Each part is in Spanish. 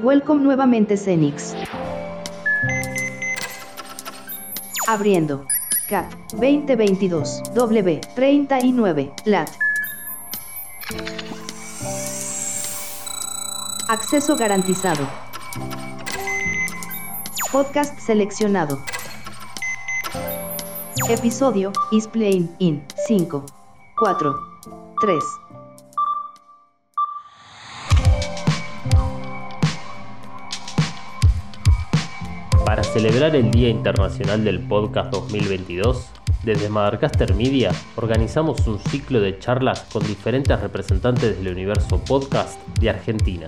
Welcome nuevamente Cenix. Abriendo. CAT 2022 W 39 LAT. Acceso garantizado. Podcast seleccionado. Episodio is playing in 5, 4, 3. Celebrar el Día Internacional del Podcast 2022, desde Madarcaster Media organizamos un ciclo de charlas con diferentes representantes del universo podcast de Argentina.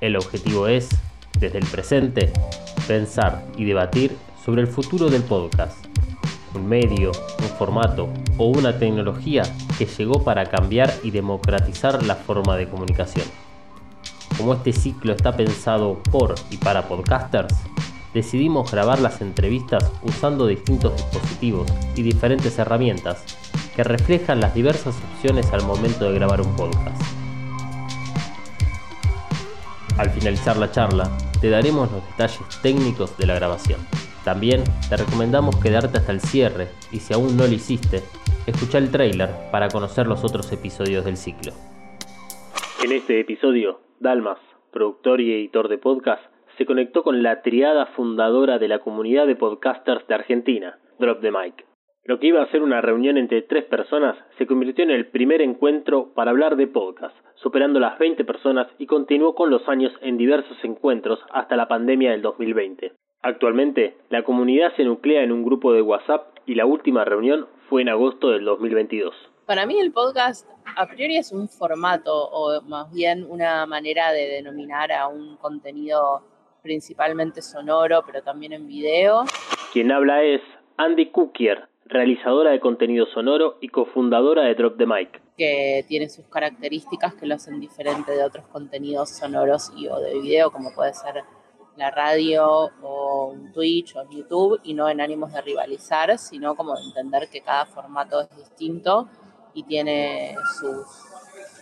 El objetivo es, desde el presente, pensar y debatir sobre el futuro del podcast. Un medio, un formato o una tecnología que llegó para cambiar y democratizar la forma de comunicación. Como este ciclo está pensado por y para podcasters, decidimos grabar las entrevistas usando distintos dispositivos y diferentes herramientas que reflejan las diversas opciones al momento de grabar un podcast. Al finalizar la charla, te daremos los detalles técnicos de la grabación. También te recomendamos quedarte hasta el cierre y si aún no lo hiciste, escucha el trailer para conocer los otros episodios del ciclo. En este episodio, Dalmas, productor y editor de podcast, se conectó con la triada fundadora de la comunidad de podcasters de Argentina, Drop the Mic. Lo que iba a ser una reunión entre tres personas se convirtió en el primer encuentro para hablar de podcast, superando las 20 personas y continuó con los años en diversos encuentros hasta la pandemia del 2020. Actualmente, la comunidad se nuclea en un grupo de WhatsApp y la última reunión fue en agosto del 2022. Para mí el podcast a priori es un formato o más bien una manera de denominar a un contenido principalmente sonoro, pero también en video. Quien habla es Andy Cookier, realizadora de contenido sonoro y cofundadora de Drop the Mic. Que tiene sus características que lo hacen diferente de otros contenidos sonoros y o de video, como puede ser la radio o un Twitch o YouTube, y no en ánimos de rivalizar, sino como de entender que cada formato es distinto y tiene sus,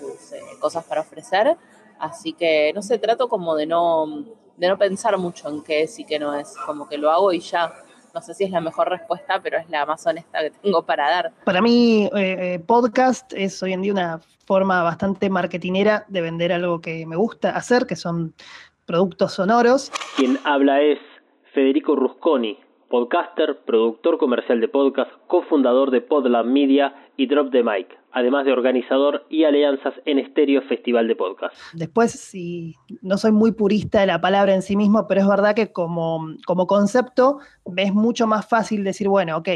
sus eh, cosas para ofrecer. Así que, no sé, trato como de no de no pensar mucho en qué es y qué no es, como que lo hago y ya. No sé si es la mejor respuesta, pero es la más honesta que tengo para dar. Para mí, eh, eh, podcast es hoy en día una forma bastante marketinera de vender algo que me gusta hacer, que son productos sonoros. Quien habla es Federico Rusconi, podcaster, productor comercial de podcast, cofundador de Podlab Media y Drop the Mic, además de organizador y alianzas en Estéreo Festival de Podcast. Después, si no soy muy purista de la palabra en sí mismo, pero es verdad que como, como concepto es mucho más fácil decir, bueno, ok,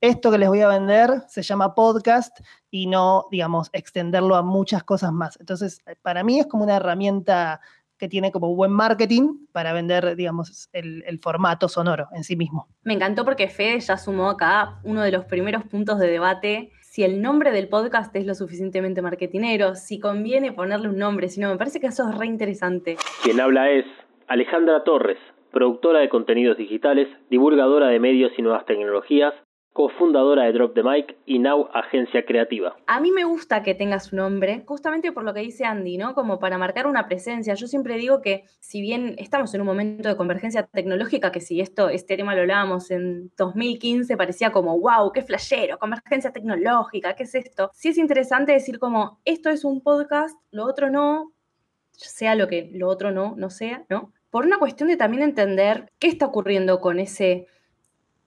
esto que les voy a vender se llama podcast y no, digamos, extenderlo a muchas cosas más. Entonces, para mí es como una herramienta que tiene como buen marketing para vender, digamos, el, el, formato sonoro en sí mismo. Me encantó porque Fede ya sumó acá uno de los primeros puntos de debate, si el nombre del podcast es lo suficientemente marketinero, si conviene ponerle un nombre, si no, me parece que eso es re interesante. Quien habla es Alejandra Torres, productora de contenidos digitales, divulgadora de medios y nuevas tecnologías, cofundadora de Drop the Mic y Now Agencia Creativa. A mí me gusta que tenga su nombre, justamente por lo que dice Andy, ¿no? Como para marcar una presencia. Yo siempre digo que si bien estamos en un momento de convergencia tecnológica, que si esto, este tema lo hablábamos en 2015, parecía como, wow, qué flashero, convergencia tecnológica, ¿qué es esto? Sí es interesante decir como, esto es un podcast, lo otro no, sea lo que lo otro no, no sea, ¿no? Por una cuestión de también entender qué está ocurriendo con ese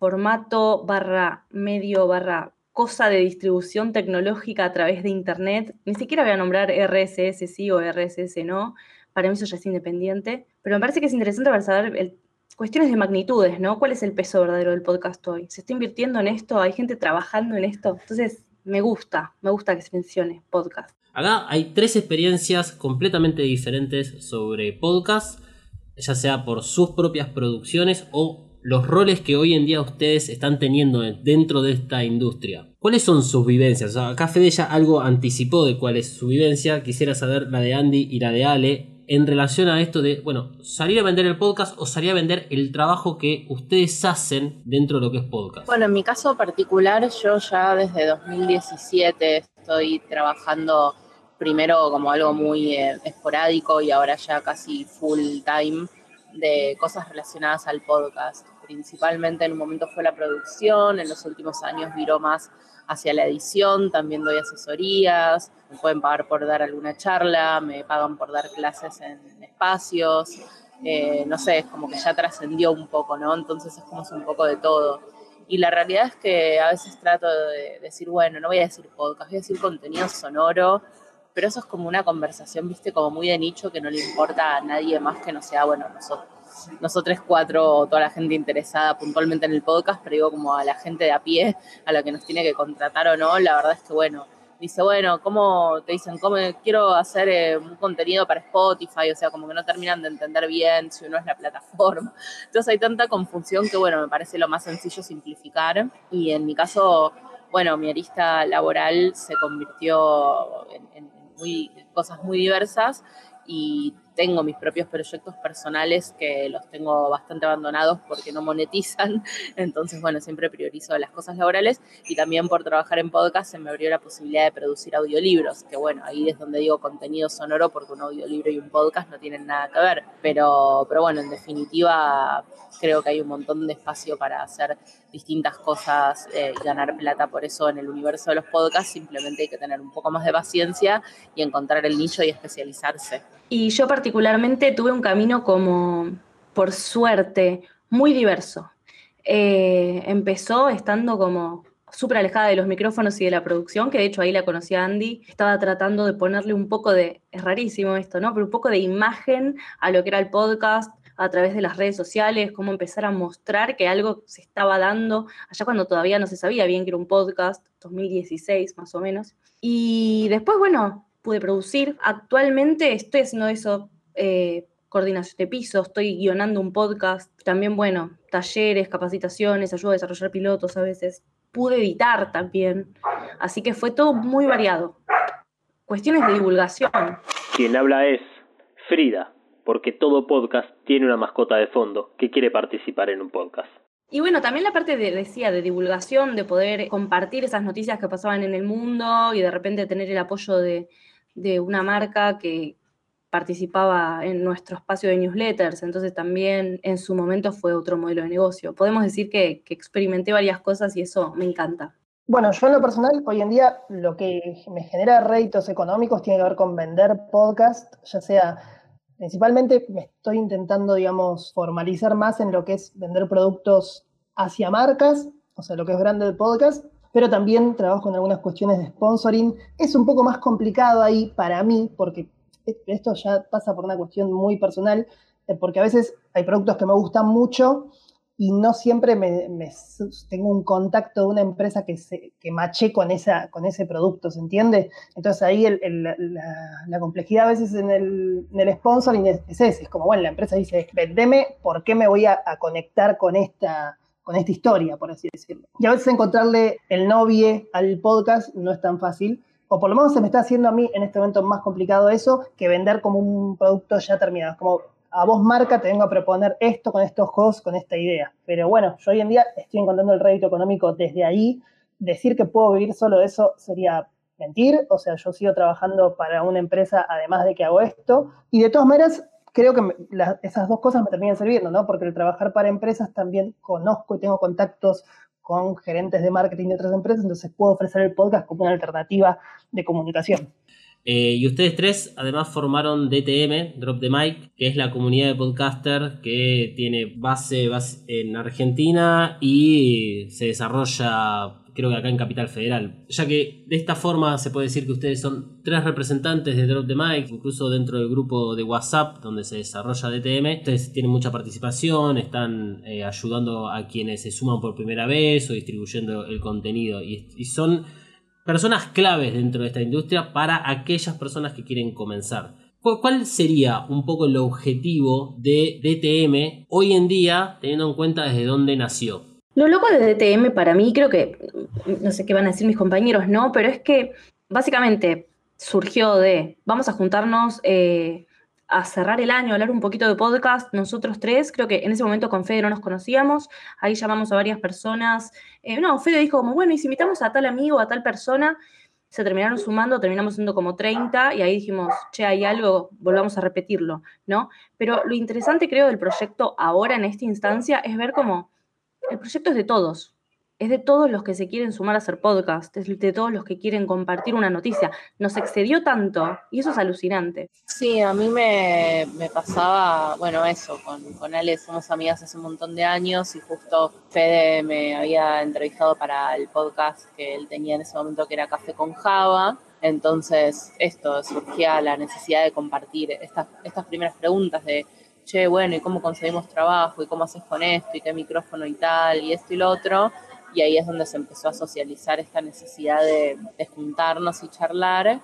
formato barra medio barra cosa de distribución tecnológica a través de Internet. Ni siquiera voy a nombrar RSS sí o RSS no. Para mí eso ya es independiente. Pero me parece que es interesante para saber cuestiones de magnitudes, ¿no? ¿Cuál es el peso verdadero del podcast hoy? ¿Se está invirtiendo en esto? ¿Hay gente trabajando en esto? Entonces, me gusta, me gusta que se mencione podcast. Acá hay tres experiencias completamente diferentes sobre podcast, ya sea por sus propias producciones o los roles que hoy en día ustedes están teniendo dentro de esta industria. ¿Cuáles son sus vivencias? acá Fede ya algo anticipó de cuál es su vivencia. Quisiera saber la de Andy y la de Ale en relación a esto de, bueno, salir a vender el podcast o salir a vender el trabajo que ustedes hacen dentro de lo que es podcast. Bueno, en mi caso particular, yo ya desde 2017 estoy trabajando primero como algo muy eh, esporádico y ahora ya casi full time de cosas relacionadas al podcast. Principalmente en un momento fue la producción, en los últimos años viró más hacia la edición, también doy asesorías, me pueden pagar por dar alguna charla, me pagan por dar clases en espacios, eh, no sé, es como que ya trascendió un poco, ¿no? Entonces es como un poco de todo. Y la realidad es que a veces trato de decir, bueno, no voy a decir podcast, voy a decir contenido sonoro, pero eso es como una conversación, viste, como muy de nicho que no le importa a nadie más que no sea, bueno, nosotros, nosotros cuatro toda la gente interesada puntualmente en el podcast, pero digo como a la gente de a pie, a la que nos tiene que contratar o no, la verdad es que, bueno, dice, bueno, ¿cómo te dicen? ¿Cómo quiero hacer eh, un contenido para Spotify? O sea, como que no terminan de entender bien si uno es la plataforma. Entonces hay tanta confusión que, bueno, me parece lo más sencillo simplificar. Y en mi caso, bueno, mi arista laboral se convirtió en, en muy, cosas muy diversas y tengo mis propios proyectos personales que los tengo bastante abandonados porque no monetizan. Entonces, bueno, siempre priorizo las cosas laborales y también por trabajar en podcast se me abrió la posibilidad de producir audiolibros, que bueno, ahí es donde digo contenido sonoro porque un audiolibro y un podcast no tienen nada que ver. Pero, pero bueno, en definitiva, creo que hay un montón de espacio para hacer distintas cosas eh, y ganar plata por eso en el universo de los podcasts. Simplemente hay que tener un poco más de paciencia y encontrar el nicho y especializarse. Y yo particularmente tuve un camino como, por suerte, muy diverso. Eh, empezó estando como súper alejada de los micrófonos y de la producción, que de hecho ahí la conocí a Andy, estaba tratando de ponerle un poco de, es rarísimo esto, ¿no? Pero un poco de imagen a lo que era el podcast a través de las redes sociales, cómo empezar a mostrar que algo se estaba dando, allá cuando todavía no se sabía bien que era un podcast, 2016 más o menos. Y después, bueno, pude producir. Actualmente estoy haciendo eso, eh, coordinación de piso, estoy guionando un podcast, también, bueno, talleres, capacitaciones, ayuda a desarrollar pilotos a veces. Pude editar también, así que fue todo muy variado. Cuestiones de divulgación. Quien habla es Frida, porque todo podcast tiene una mascota de fondo que quiere participar en un podcast. Y bueno, también la parte de, decía, de divulgación, de poder compartir esas noticias que pasaban en el mundo y de repente tener el apoyo de, de una marca que participaba en nuestro espacio de newsletters, entonces también en su momento fue otro modelo de negocio. Podemos decir que, experimenté varias cosas y eso me encanta. Bueno, yo en lo personal, hoy en día lo que me genera réditos económicos tiene que ver con vender podcast, ya sea, principalmente me estoy intentando, digamos, formalizar más en lo que es vender productos hacia marcas, o sea, lo que es grande el podcast, pero también trabajo en algunas cuestiones de sponsoring. Es un poco más complicado ahí para mí, porque esto ya pasa por una cuestión muy personal, eh, porque a veces hay productos que me gustan mucho y no siempre me, tengo un contacto de una empresa que, se, que maché con, esa, con ese producto, ¿se entiende? Entonces ahí la, complejidad a veces en el, en sponsoring es, ese, es como, bueno, la empresa dice, vendeme, ¿por qué me voy a conectar con esta con esta historia, por así decirlo. Y a veces encontrarle el novie al podcast no es tan fácil, o por lo menos se me está haciendo a mí en este momento más complicado eso que vender como un producto ya terminado. Como a vos marca te vengo a proponer esto con estos hosts, con esta idea. Pero bueno, yo hoy en día estoy encontrando el rédito económico desde ahí. Decir que puedo vivir solo de eso sería mentir. O sea, yo sigo trabajando para una empresa además de que hago esto. Y de todas maneras, creo que esas dos cosas me terminan sirviendo, ¿no? Porque el trabajar para empresas también conozco y tengo contactos con gerentes de marketing de otras empresas, entonces puedo ofrecer el podcast como una alternativa de comunicación. Eh, y ustedes tres además formaron DTM, Drop the Mic, que es la comunidad de podcaster que tiene base, base en Argentina y se desarrolla creo que acá en Capital Federal. Ya que de esta forma se puede decir que ustedes son tres representantes de Drop the Mic, incluso dentro del grupo de WhatsApp donde se desarrolla DTM. Ustedes tienen mucha participación, están eh, ayudando a quienes se suman por primera vez o distribuyendo el contenido. Y, y son personas claves dentro de esta industria para aquellas personas que quieren comenzar. ¿Cuál sería un poco el objetivo de DTM hoy en día, teniendo en cuenta desde dónde nació? Lo loco de DTM para mí, creo que, no sé qué van a decir mis compañeros, ¿no? Pero es que básicamente surgió de, vamos a juntarnos eh, a cerrar el año, a hablar un poquito de podcast, nosotros tres, creo que en ese momento con Fede no nos conocíamos, ahí llamamos a varias personas, eh, no, Fede dijo como, bueno, y si invitamos a tal amigo, a tal persona, se terminaron sumando, terminamos siendo como 30 y ahí dijimos, che, hay algo, volvamos a repetirlo, ¿no? Pero lo interesante creo del proyecto ahora en esta instancia es ver cómo el proyecto es de todos, es de todos los que se quieren sumar a hacer podcast, es de todos los que quieren compartir una noticia. Nos excedió tanto y eso es alucinante. Sí, a mí me, pasaba, bueno, eso, con, con Ale somos amigas hace un montón de años y justo Fede me había entrevistado para el podcast que él tenía en ese momento que era Café con Java. Entonces, esto surgía la necesidad de compartir estas, estas primeras preguntas de che, bueno, ¿y cómo conseguimos trabajo? ¿Y cómo haces con esto? ¿Y qué micrófono y tal? Y esto y lo otro y ahí es donde se empezó a socializar esta necesidad de, juntarnos y charlar.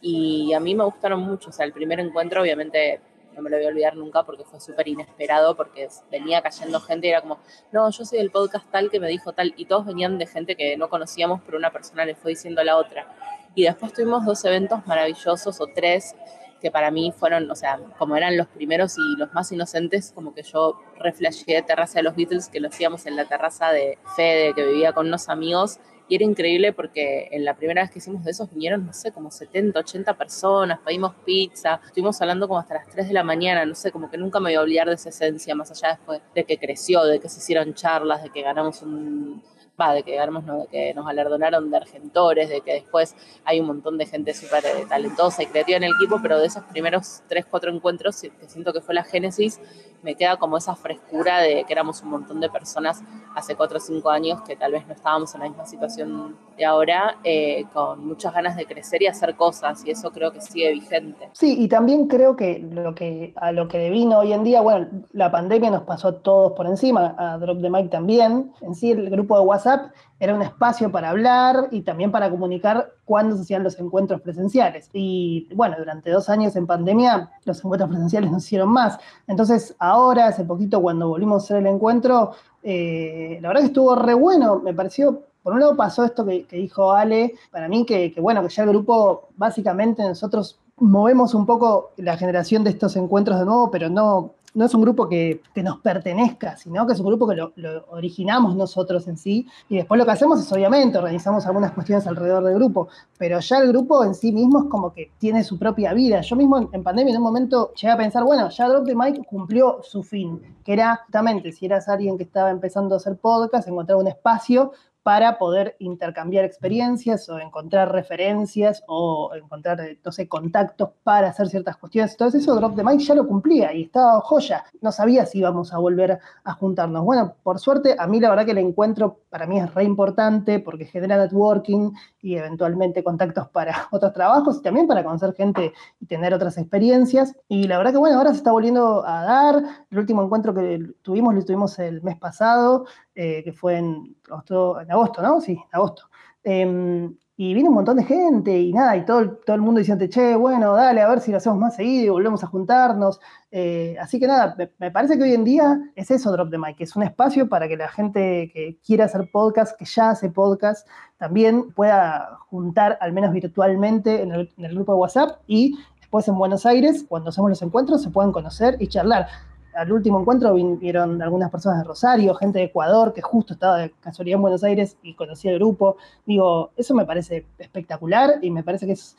Y a mí me gustaron mucho, o sea, el primer encuentro obviamente no me lo voy a olvidar nunca porque fue súper inesperado, porque venía cayendo gente y era como, no, yo soy del podcast tal que me dijo tal, y todos venían de gente que no conocíamos, pero una persona le fue diciendo a la otra. Y después tuvimos dos eventos maravillosos o tres que para mí fueron, o sea, como eran los primeros y los más inocentes, como que yo reflejé Terraza de los Beatles, que lo hacíamos en la terraza de Fede, que vivía con unos amigos, y era increíble porque en la primera vez que hicimos de esos vinieron, no sé, como 70, 80 personas, pedimos pizza, estuvimos hablando como hasta las 3 de la mañana, no sé, como que nunca me voy a olvidar de esa esencia, más allá después de que creció, de que se hicieron charlas, de que ganamos un va, de que de que nos galardonaron de argentores, de que después hay un montón de gente súper eh, talentosa y creativa en el equipo, pero de esos primeros tres, cuatro encuentros, que siento que fue la génesis, me queda como esa frescura de que éramos un montón de personas hace cuatro o cinco años que tal vez no estábamos en la misma situación de ahora, eh, con muchas ganas de crecer y hacer cosas, y eso creo que sigue vigente. Sí, y también creo que, lo que a lo que vino hoy en día, bueno, la pandemia nos pasó a todos por encima, a Drop the Mic también, en sí el grupo de WhatsApp era un espacio para hablar y también para comunicar cuándo se hacían los encuentros presenciales. Y bueno, durante dos años en pandemia los encuentros presenciales no se hicieron más. Entonces ahora, hace poquito cuando volvimos a hacer el encuentro, eh, la verdad que estuvo re bueno, me pareció por un lado pasó esto que, dijo Ale, para mí que, bueno, que ya el grupo, básicamente nosotros movemos un poco la generación de estos encuentros de nuevo, pero no, no es un grupo que, nos pertenezca, sino que es un grupo que lo, originamos nosotros en sí. Y después lo que hacemos es, obviamente, organizamos algunas cuestiones alrededor del grupo, pero ya el grupo en sí mismo es como que tiene su propia vida. Yo mismo en, pandemia en un momento llegué a pensar, bueno, ya Drop the Mic cumplió su fin, que era justamente si eras alguien que estaba empezando a hacer podcast, encontrar un espacio para poder intercambiar experiencias o encontrar referencias o encontrar, no sé, contactos para hacer ciertas cuestiones. Entonces eso Drop the Mic ya lo cumplía y estaba joya. No sabía si íbamos a volver a juntarnos. Bueno, por suerte, a mí la verdad que el encuentro para mí es re importante porque genera networking y eventualmente contactos para otros trabajos y también para conocer gente y tener otras experiencias. Y la verdad que bueno, ahora se está volviendo a dar. El último encuentro que tuvimos lo tuvimos el mes pasado eh, que fue en agosto, en agosto, ¿no? Sí, agosto. Em, y vino un montón de gente y nada, y todo, todo el mundo diciendo, che, bueno, dale, a ver si lo hacemos más seguido y volvemos a juntarnos. Eh, así que nada, me, parece que hoy en día es eso Drop the Mic, es un espacio para que la gente que quiera hacer podcast, que ya hace podcast, también pueda juntar, al menos virtualmente, en el, en el grupo de WhatsApp y después en Buenos Aires, cuando hacemos los encuentros, se puedan conocer y charlar al último encuentro vinieron algunas personas de Rosario, gente de Ecuador, que justo estaba de casualidad en Buenos Aires y conocía el grupo. Digo, eso me parece espectacular y me parece que es,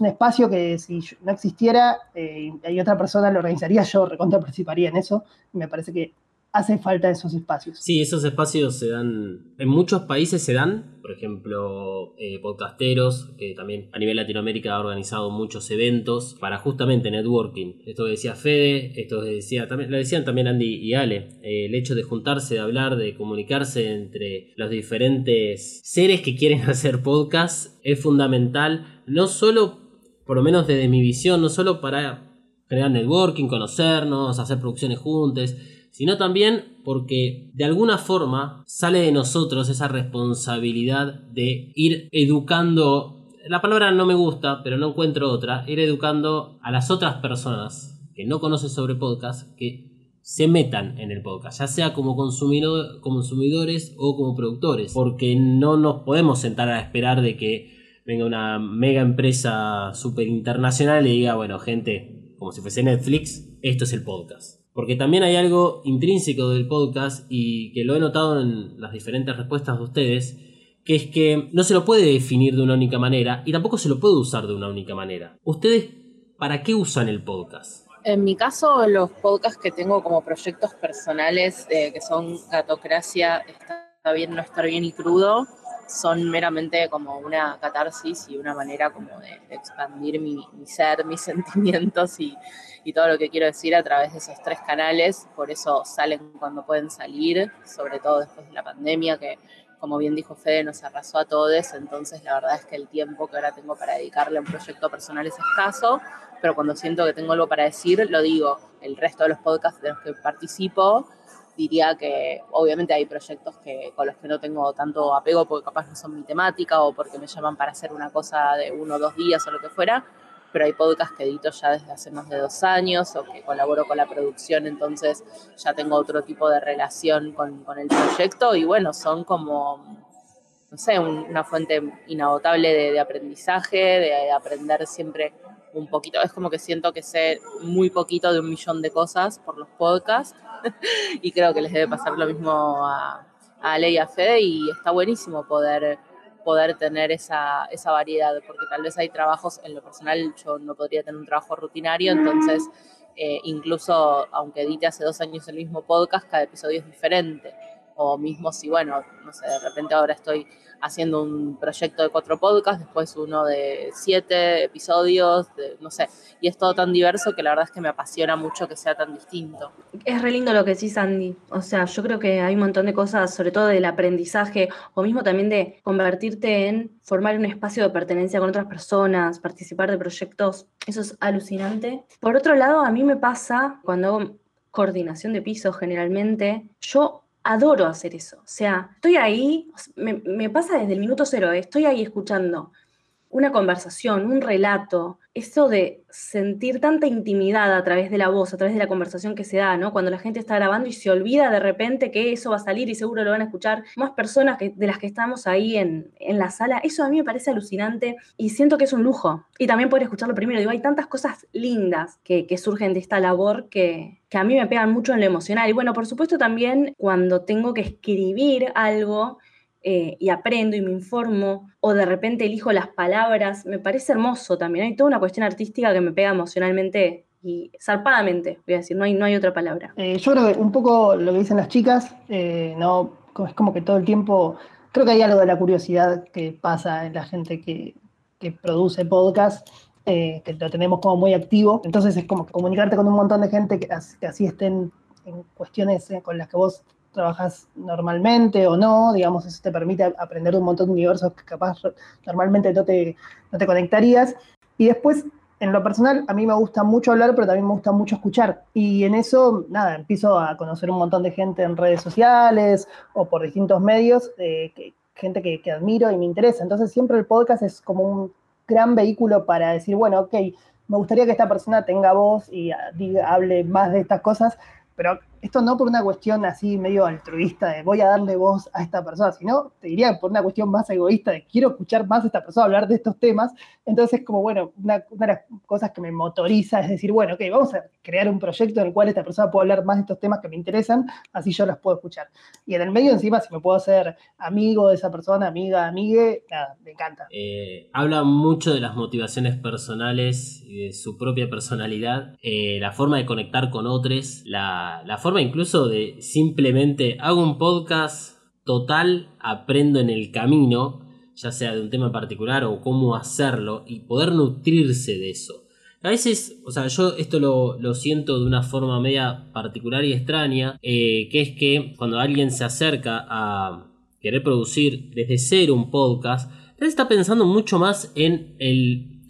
un espacio que si no existiera eh, y hay otra persona lo organizaría, yo recontra participaría en eso. Y me parece que hace falta esos espacios. Sí, esos espacios se dan, en muchos países se dan, por ejemplo, eh, podcasteros, que también a nivel Latinoamérica ha organizado muchos eventos para justamente networking. Esto decía Fede, esto decía, también, lo decían también Andy y Ale, eh, el hecho de juntarse, de hablar, de comunicarse entre los diferentes seres que quieren hacer podcast es fundamental, no solo, por lo menos desde mi visión, no solo para generar networking, conocernos, hacer producciones juntas, sino también porque de alguna forma sale de nosotros esa responsabilidad de ir educando, la palabra no me gusta, pero no encuentro otra, ir educando a las otras personas que no conocen sobre podcast, que se metan en el podcast, ya sea como, consumidores o como productores, porque no nos podemos sentar a esperar de que venga una mega empresa super internacional y diga, bueno, gente, como si fuese Netflix, esto es el podcast. Porque también hay algo intrínseco del podcast y que lo he notado en las diferentes respuestas de ustedes, que es que no se lo puede definir de una única manera y tampoco se lo puede usar de una única manera. ¿Ustedes para qué usan el podcast? En mi caso, los podcasts que tengo como proyectos personales, eh, que son Gatocracia, Está bien no estar bien y crudo, son meramente como una catarsis y una manera como de, expandir mi, ser, mis sentimientos y, y, todo lo que quiero decir a través de esos tres canales. Por eso salen cuando pueden salir, sobre todo después de la pandemia, que como bien dijo Fede, nos arrasó a todos. Entonces la verdad es que el tiempo que ahora tengo para dedicarle a un proyecto personal es escaso, pero cuando siento que tengo algo para decir, lo digo. El resto de los podcasts de los que participo diría que obviamente hay proyectos que, con los que no tengo tanto apego porque capaz no son mi temática o porque me llaman para hacer una cosa de uno o dos días o lo que fuera, pero hay podcasts que edito ya desde hace más de dos años o que colaboro con la producción, entonces ya tengo otro tipo de relación con, con el proyecto y bueno, son como, no sé, una fuente inagotable de, de aprendizaje, de aprender siempre un poquito, es como que siento que sé muy poquito de un millón de cosas por los podcasts y creo que les debe pasar lo mismo a, a Ale y a Fede y está buenísimo poder, poder tener esa, esa variedad, porque tal vez hay trabajos, en lo personal yo no podría tener un trabajo rutinario, entonces eh, incluso aunque edite hace dos años el mismo podcast, cada episodio es diferente o mismo si, bueno, no sé, de repente ahora estoy haciendo un proyecto de cuatro podcasts, después uno de siete episodios, no sé, y es todo tan diverso que la verdad es que me apasiona mucho que sea tan distinto. Es re lindo lo que decís, Andy. O sea, yo creo que hay un montón de cosas, sobre todo del aprendizaje, o mismo también de convertirte en formar un espacio de pertenencia con otras personas, participar de proyectos, eso es alucinante. Por otro lado, a mí me pasa cuando hago coordinación de pisos generalmente, yo adoro hacer eso. O sea, estoy ahí, me, pasa desde el minuto cero, estoy ahí escuchando una conversación, un relato, eso de sentir tanta intimidad a través de la voz, a través de la conversación que se da, ¿no? Cuando la gente está grabando y se olvida de repente que eso va a salir y seguro lo van a escuchar más personas que, de las que estamos ahí en, la sala, eso a mí me parece alucinante y siento que es un lujo. Y también poder escucharlo primero. Digo, hay tantas cosas lindas que, surgen de esta labor que, que a mí me pegan mucho en lo emocional. Y bueno, por supuesto también cuando tengo que escribir algo, eh, y aprendo y me informo, o de repente elijo las palabras, me parece hermoso también. Hay toda una cuestión artística que me pega emocionalmente y zarpadamente, voy a decir, no hay, no hay otra palabra. Eh, yo creo que un poco lo que dicen las chicas, eh, no, es como que todo el tiempo, creo que hay algo de la curiosidad que pasa en la gente que, produce podcast. que lo tenemos como muy activo, entonces es como comunicarte con un montón de gente que, que así estén en cuestiones con las que vos trabajas normalmente o no, digamos, eso te permite aprender un montón de universos que capaz normalmente no te, no te conectarías. Y después, en lo personal, a mí me gusta mucho hablar, pero también me gusta mucho escuchar. Y en eso, nada, empiezo a conocer un montón de gente en redes sociales o por distintos medios, que, gente que, que admiro y me interesa. Entonces siempre el podcast es como un gran vehículo para decir, bueno, ok, me gustaría que esta persona tenga voz y diga, hable más de estas cosas, pero esto no por una cuestión así medio altruista de voy a darle voz a esta persona, sino te diría por una cuestión más egoísta de quiero escuchar más a esta persona hablar de estos temas. Entonces, como bueno, una, de las cosas que me motoriza es decir, bueno, ok, vamos a crear un proyecto en el cual esta persona pueda hablar más de estos temas que me interesan, así yo las puedo escuchar. Y en el medio, encima, si me puedo hacer amigo de esa persona, amiga, amigue, nada, me encanta. Eh, habla mucho de las motivaciones personales y de su propia personalidad, eh, la forma de conectar con otros, la, la forma incluso de simplemente hago un podcast total, aprendo en el camino, ya sea de un tema particular o cómo hacerlo y poder nutrirse de eso. A veces, o sea, yo esto lo, siento de una forma media particular y extraña, eh, que es que cuando alguien se acerca a querer producir desde cero un podcast, está pensando mucho más en el,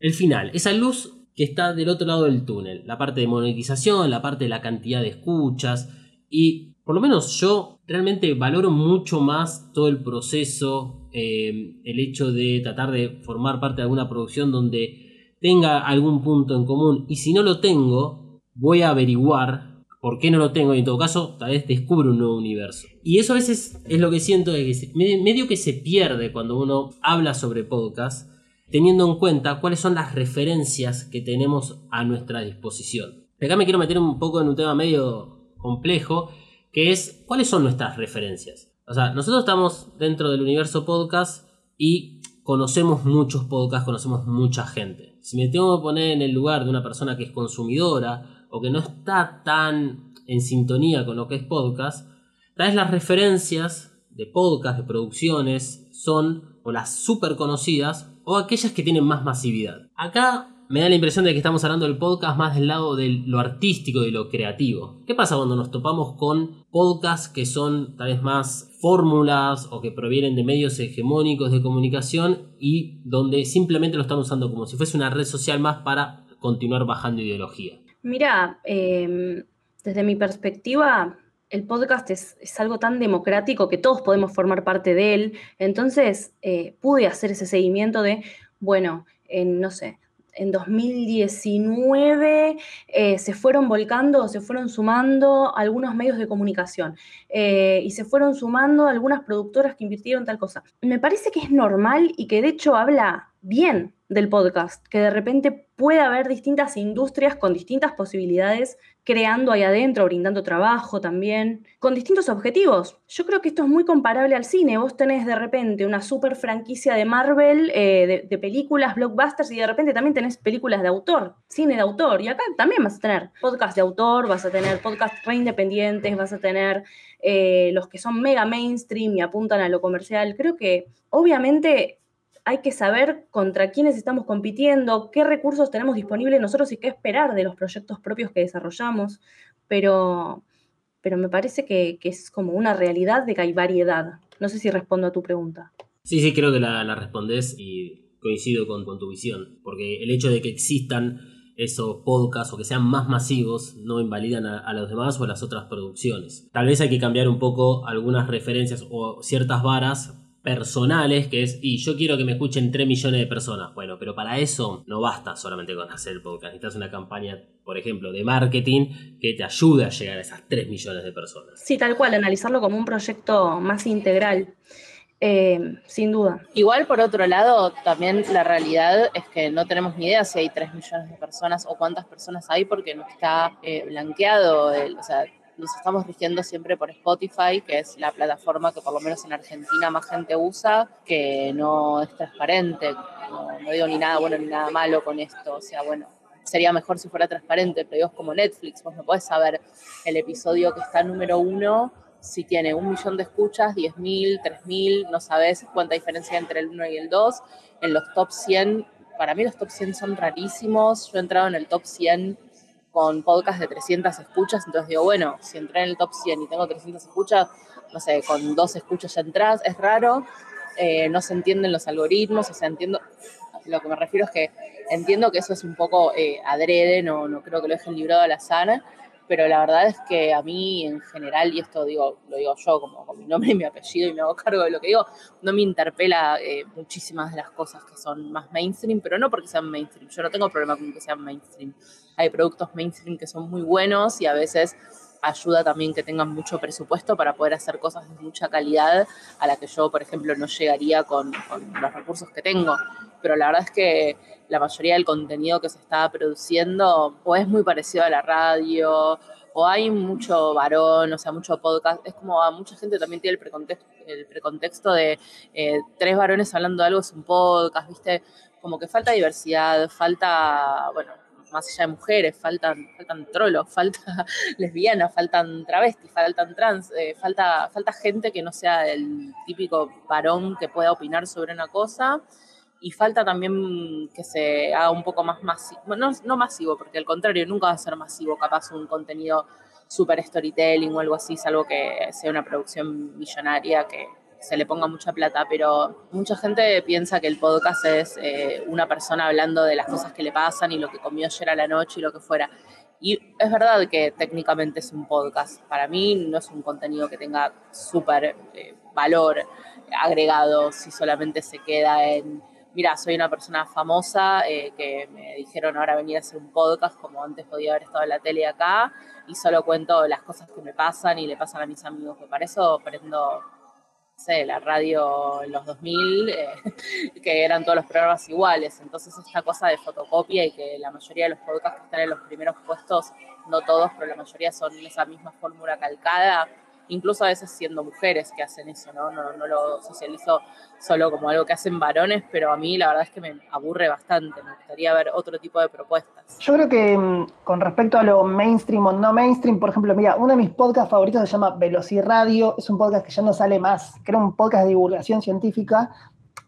el final, esa luz que está del otro lado del túnel, la parte de monetización, la parte de la cantidad de escuchas. Y por lo menos yo realmente valoro mucho más todo el proceso, eh, el hecho de tratar de formar parte de alguna producción donde tenga algún punto en común. Y si no lo tengo voy a averiguar por qué no lo tengo. Y en todo caso tal vez descubro un nuevo universo. Y eso a veces es lo que siento de que medio que se pierde cuando uno habla sobre podcast teniendo en cuenta cuáles son las referencias que tenemos a nuestra disposición. Acá me quiero meter un poco en un tema medio complejo, que es cuáles son nuestras referencias. O sea, nosotros estamos dentro del universo podcast y conocemos muchos podcasts, conocemos mucha gente. Si me tengo que poner en el lugar de una persona que es consumidora o que no está tan en sintonía con lo que es podcast, tal vez las referencias de podcast, de producciones, son o las súper conocidas o aquellas que tienen más masividad. Acá me da la impresión de que estamos hablando del podcast más del lado de lo artístico y lo creativo. ¿Qué pasa cuando nos topamos con podcasts que son tal vez más fórmulas o que provienen de medios hegemónicos de comunicación y donde simplemente lo están usando como si fuese una red social más para continuar bajando ideología? Mira, em, desde mi perspectiva, el podcast es, algo tan democrático que todos podemos formar parte de él. Entonces, eh, pude hacer ese seguimiento de, bueno, en, no sé, en 2019 eh, se fueron volcando, se fueron sumando algunos medios de comunicación eh, y se fueron sumando algunas productoras que invirtieron tal cosa. Me parece que es normal y que de hecho habla bien del podcast, que de repente puede haber distintas industrias con distintas posibilidades creando ahí adentro, brindando trabajo también, con distintos objetivos. Yo creo que esto es muy comparable al cine. Vos tenés de repente una super franquicia de Marvel, eh, de, películas, blockbusters, y de repente también tenés películas de autor, cine de autor. Y acá también vas a tener podcast de autor, vas a tener podcast re independientes, vas a tener eh, los que son mega mainstream y apuntan a lo comercial. Creo que obviamente hay que saber contra quiénes estamos compitiendo, qué recursos tenemos disponibles nosotros y qué esperar de los proyectos propios que desarrollamos, pero, pero me parece que, es como una realidad de que hay variedad. No sé si respondo a tu pregunta. Sí, sí, creo que la, respondes y coincido con, tu visión, porque el hecho de que existan esos podcasts o que sean más masivos no invalidan a, a, los demás o a las otras producciones. Tal vez hay que cambiar un poco algunas referencias o ciertas varas personales, que es, y yo quiero que me escuchen 3 millones de personas. Bueno, pero para eso no basta solamente con hacer podcast. Necesitas una campaña, por ejemplo, de marketing que te ayude a llegar a esas 3 millones de personas. Sí, tal cual, analizarlo como un proyecto más integral. Eh, sin duda. Igual, por otro lado, también la realidad es que no tenemos ni idea si hay 3 millones de personas o cuántas personas hay porque no está eh, blanqueado. El, o sea, nos estamos rigiendo siempre por Spotify, que es la plataforma que por lo menos en Argentina más gente usa, que no es transparente. No, digo ni nada bueno ni nada malo con esto. O sea, bueno, sería mejor si fuera transparente, pero digo, es como Netflix, vos no podés saber el episodio que está número uno si tiene un millón de escuchas, 10.000, 3.000, no sabes cuánta diferencia entre el 1 y el 2. En los top 100, para mí los top 100 son rarísimos. Yo he entrado en el top 100 con podcast de 300 escuchas, entonces digo, bueno, si entré en el top 100 y tengo 300 escuchas, no sé, con dos escuchas ya entras, es raro, eh, no se entienden los algoritmos, o sea, entiendo, lo que me refiero es que entiendo que eso es un poco eh, adrede, no, no creo que lo dejen librado al azar, pero la verdad es que a mí en general, y esto digo, lo digo yo como con mi nombre y mi apellido y me hago cargo de lo que digo, no me interpela eh, muchísimas de las cosas que son más mainstream, pero no porque sean mainstream, yo no tengo problema con que sean mainstream. Hay productos mainstream que son muy buenos y a veces ayuda también que tengan mucho presupuesto para poder hacer cosas de mucha calidad a la que yo, por ejemplo, no llegaría con, con los recursos que tengo. Pero la verdad es que la mayoría del contenido que se está produciendo o es muy parecido a la radio o hay mucho varón, o sea, mucho podcast. Es como a mucha gente también tiene el precontexto, el precontexto de eh, tres varones hablando de algo es un podcast, ¿viste? Como que falta diversidad, falta, bueno, más allá de mujeres, faltan, faltan trolos, falta lesbianas, faltan travestis, faltan trans, eh, falta, falta gente que no sea el típico varón que pueda opinar sobre una cosa. Y falta también que se haga un poco más masivo, no, no masivo, porque al contrario, nunca va a ser masivo, capaz un contenido super storytelling o algo así, salvo que sea una producción millonaria que se le ponga mucha plata, pero mucha gente piensa que el podcast es eh, una persona hablando de las cosas que le pasan y lo que comió ayer a la noche y lo que fuera. Y es verdad que técnicamente es un podcast. Para mí no es un contenido que tenga súper eh, valor agregado si solamente se queda en mira, soy una persona famosa eh, que me dijeron ahora venir a hacer un podcast como antes podía haber estado en la tele acá y solo cuento las cosas que me pasan y le pasan a mis amigos, que para eso prendo, sé, la radio en los 2000, eh, que eran todos los programas iguales, entonces esta cosa de fotocopia y que la mayoría de los podcasts que están en los primeros puestos, no todos, pero la mayoría son esa misma fórmula calcada, incluso a veces siendo mujeres que hacen eso, ¿no? No, no lo socializo solo como algo que hacen varones, pero a mí la verdad es que me aburre bastante, me gustaría ver otro tipo de propuestas. Yo creo que mm, con respecto a lo mainstream o no mainstream, por ejemplo, mira, uno de mis podcasts favoritos se llama Velociradio, es un podcast que ya no sale más, que era un podcast de divulgación científica,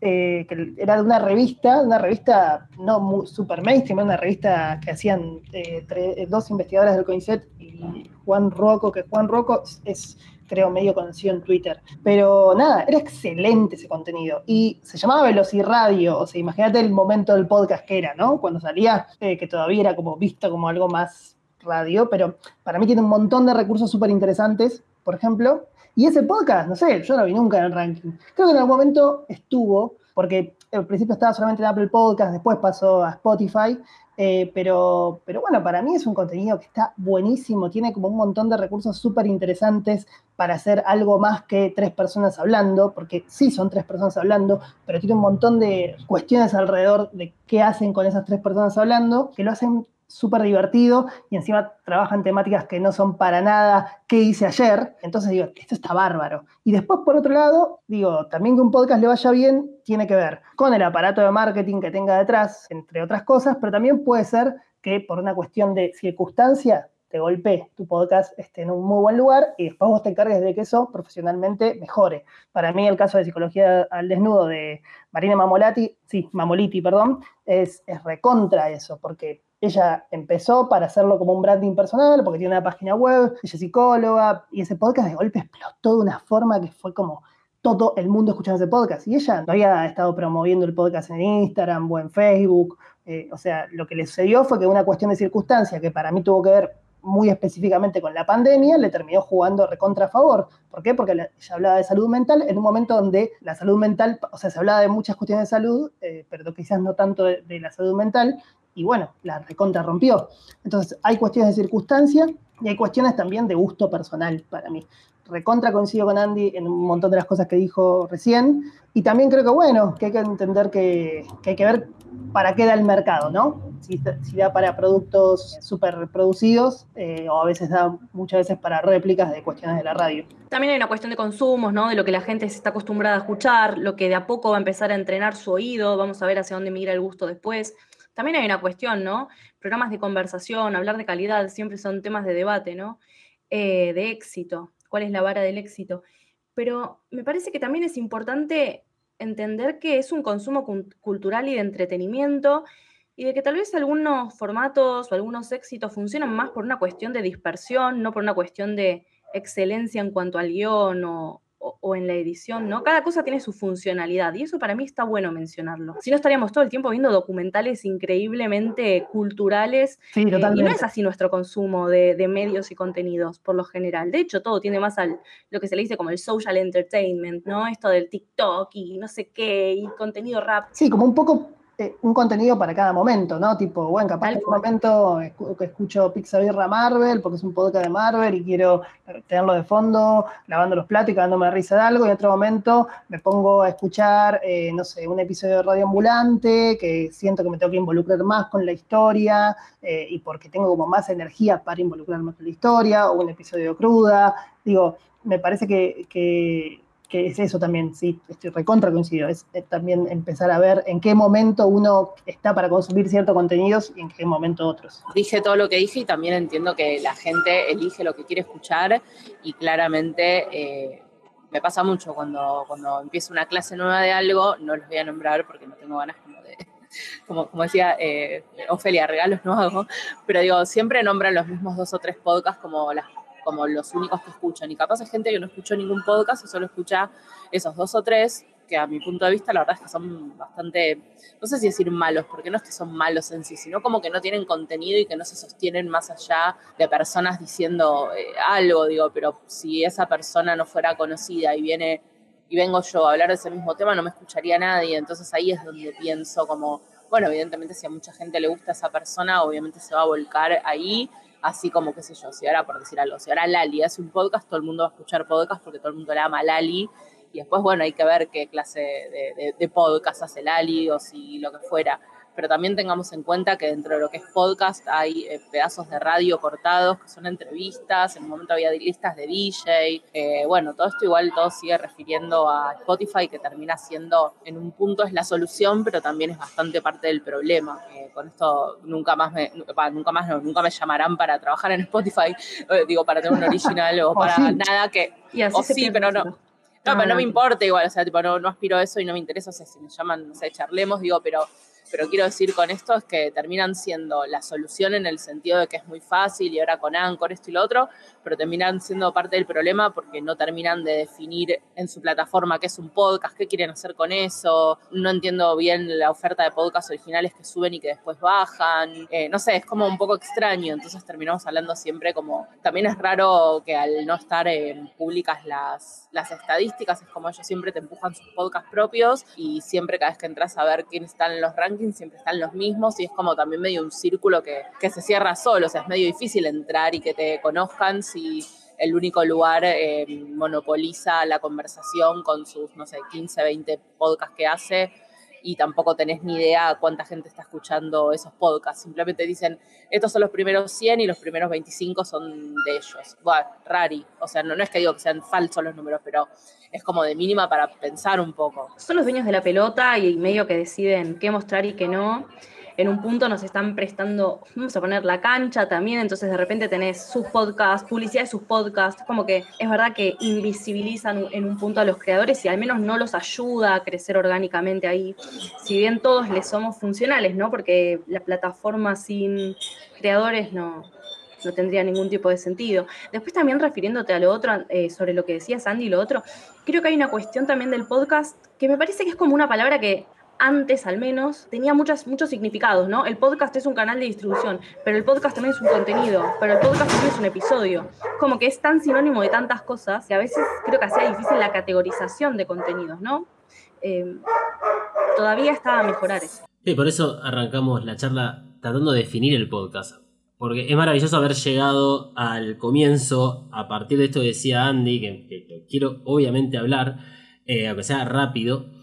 eh, que era de una revista, una revista no super mainstream, una revista que hacían eh, dos investigadoras del CONICET y Juan Rocco, que Juan Rocco es creo, medio conocido en Twitter. Pero nada, era excelente ese contenido. Y se llamaba Velociradio, o sea, imagínate el momento del podcast que era, ¿no? Cuando salía, eh, que todavía era como visto como algo más radio, pero para mí tiene un montón de recursos súper interesantes, por ejemplo. Y ese podcast, no sé, yo no vi nunca en el ranking. Creo que en algún momento estuvo, porque al principio estaba solamente en Apple Podcast, después pasó a Spotify, eh, pero, pero bueno, para mí es un contenido que está buenísimo, tiene como un montón de recursos súper interesantes para hacer algo más que tres personas hablando, porque sí son tres personas hablando, pero tiene un montón de cuestiones alrededor de qué hacen con esas tres personas hablando, que lo hacen súper divertido y encima trabajan temáticas que no son para nada qué hice ayer. Entonces digo, esto está bárbaro. Y después, por otro lado, digo, también que un podcast le vaya bien tiene que ver con el aparato de marketing que tenga detrás, entre otras cosas, pero también puede ser que por una cuestión de circunstancia te golpee tu podcast esté en un muy buen lugar y después vos te encargues de que eso profesionalmente mejore. Para mí el caso de psicología al desnudo de Marina Mamolati, sí, Mamoliti, perdón, es, es recontra eso, porque ella empezó para hacerlo como un branding personal, porque tiene una página web, ella es psicóloga, y ese podcast de golpe explotó de una forma que fue como todo el mundo escuchando ese podcast. Y ella no había estado promoviendo el podcast en Instagram o en Facebook. Eh, o sea, lo que le sucedió fue que una cuestión de circunstancia que para mí tuvo que ver muy específicamente con la pandemia, le terminó jugando recontra a favor. ¿Por qué? Porque ella hablaba de salud mental en un momento donde la salud mental, o sea, se hablaba de muchas cuestiones de salud, eh, pero quizás no tanto de, de, la salud mental, y bueno, la recontra rompió. Entonces, hay cuestiones de circunstancia y hay cuestiones también de gusto personal para mí. Recontra coincido con Andy en un montón de las cosas que dijo recién. Y también creo que, bueno, que hay que entender que, hay que ver para qué da el mercado, ¿no? Si, si da para productos súper producidos eh, o a veces da muchas veces para réplicas de cuestiones de la radio. También hay una cuestión de consumos, ¿no? De lo que la gente se está acostumbrada a escuchar, lo que de a poco va a empezar a entrenar su oído, vamos a ver hacia dónde migra el gusto después. También hay una cuestión, ¿no? Programas de conversación, hablar de calidad, siempre son temas de debate, ¿no? Eh, de éxito, cuál es la vara del éxito. Pero me parece que también es importante entender que es un consumo cultural y de entretenimiento y de que tal vez algunos formatos o algunos éxitos funcionan más por una cuestión de dispersión, no por una cuestión de excelencia en cuanto al guion o, o, en la edición, ¿no? Cada cosa tiene su funcionalidad y eso para mí está bueno mencionarlo. Si no estaríamos todo el tiempo viendo documentales increíblemente culturales sí, eh, y no es así nuestro consumo de, de, medios y contenidos por lo general. De hecho, todo tiene más al lo que se le dice como el social entertainment, ¿no? Esto del TikTok y no sé qué y contenido rap. Sí, como un poco un contenido para cada momento, ¿no? Tipo, bueno, capaz en un momento que escucho Pixabirra Marvel, porque es un podcast de Marvel y quiero tenerlo de fondo, lavando los platos y cagándome risa de algo, y en otro momento me pongo a escuchar, eh, no sé, un episodio de Radio Ambulante, que siento que me tengo que involucrar más con la historia, eh, y porque tengo como más energía para involucrarme con la historia, o un episodio cruda, digo, me parece que, que que es eso también, sí, estoy recontra coincido, es, también empezar a ver en qué momento uno está para consumir ciertos contenidos y en qué momento otros. Dije todo lo que dije y también entiendo que la gente elige lo que quiere escuchar y claramente eh, me pasa mucho cuando, cuando empiezo una clase nueva de algo, no los voy a nombrar porque no tengo ganas como de... Como, como decía eh, Ofelia, regalos no hago, pero digo, siempre nombran los mismos dos o tres podcasts como las como los únicos que escuchan. Y capaz hay gente que no escuchó ningún podcast y solo escucha esos dos o tres, que a mi punto de vista la verdad es que son bastante, no sé si decir malos, porque no es que son malos en sí, sino como que no tienen contenido y que no se sostienen más allá de personas diciendo eh, algo, digo, pero si esa persona no fuera conocida y viene y vengo yo a hablar de ese mismo tema, no me escucharía nadie. Entonces ahí es donde pienso como, bueno, evidentemente si a mucha gente le gusta esa persona, obviamente se va a volcar ahí así como, qué sé yo, si ahora, por decir algo, si ahora Lali hace un podcast, todo el mundo va a escuchar podcast porque todo el mundo le ama a Lali, y después, bueno, hay que ver qué clase de, de podcast hace Lali o si lo que fuera. Pero también tengamos en cuenta que dentro de lo que es podcast hay eh, pedazos de radio cortados que son entrevistas, en un momento había listas de DJ, eh, bueno, todo esto igual todo sigue refiriendo a Spotify que termina siendo en un punto es la solución, pero también es bastante parte del problema. Eh, con esto nunca más me, nunca más nunca me llamarán para trabajar en Spotify, digo, para tener un original o para nada que... o sí, pero no. No, pero no me importa igual, o sea, tipo, no, no aspiro a eso y no me interesa, o sea, si me llaman, no sé, charlemos, digo, pero pero quiero decir con esto es que terminan siendo la solución en el sentido de que es muy fácil y ahora con Anchor esto y lo otro, pero terminan siendo parte del problema porque no terminan de definir en su plataforma qué es un podcast, qué quieren hacer con eso, no entiendo bien la oferta de podcasts originales que suben y que después bajan, eh, no sé, es como un poco extraño, entonces terminamos hablando siempre como, también es raro que al no estar en públicas las, las estadísticas, es como ellos siempre te empujan sus podcasts propios y siempre cada vez que entras a ver quiénes están en los rankings, siempre están los mismos y es como también medio un círculo que, que se cierra solo, o sea, es medio difícil entrar y que te conozcan si el único lugar eh, monopoliza la conversación con sus, no sé, 15, 20 podcasts que hace y tampoco tenés ni idea cuánta gente está escuchando esos podcasts. Simplemente dicen, estos son los primeros 100 y los primeros 25 son de ellos. Bueno, rari. O sea, no, es que digo sean falsos los números, pero es como de mínima para pensar un poco. Son los dueños de la pelota y medio que deciden qué mostrar y qué no en un punto nos están prestando, vamos a poner la cancha también, entonces de repente tenés sus podcasts, publicidad de sus podcasts, como que es verdad que invisibilizan en un punto a los creadores y al menos no los ayuda a crecer orgánicamente ahí, si bien todos les somos funcionales, ¿no? Porque la plataforma sin creadores no, no tendría ningún tipo de sentido. Después también refiriéndote a lo otro, eh, sobre lo que decía Sandy, lo otro, creo que hay una cuestión también del podcast que me parece que es como una palabra que antes al menos, tenía muchas, muchos significados, ¿no? El podcast es un canal de distribución, pero el podcast también es un contenido, pero el podcast también es un episodio. Como que es tan sinónimo de tantas cosas que a veces creo que hacía difícil la categorización de contenidos, ¿no? Eh, todavía estaba a mejorar eso. Sí, por eso arrancamos la charla tratando de definir el podcast. Porque es maravilloso haber llegado al comienzo, a partir de esto que decía Andy, que, quiero obviamente hablar, eh, aunque sea rápido,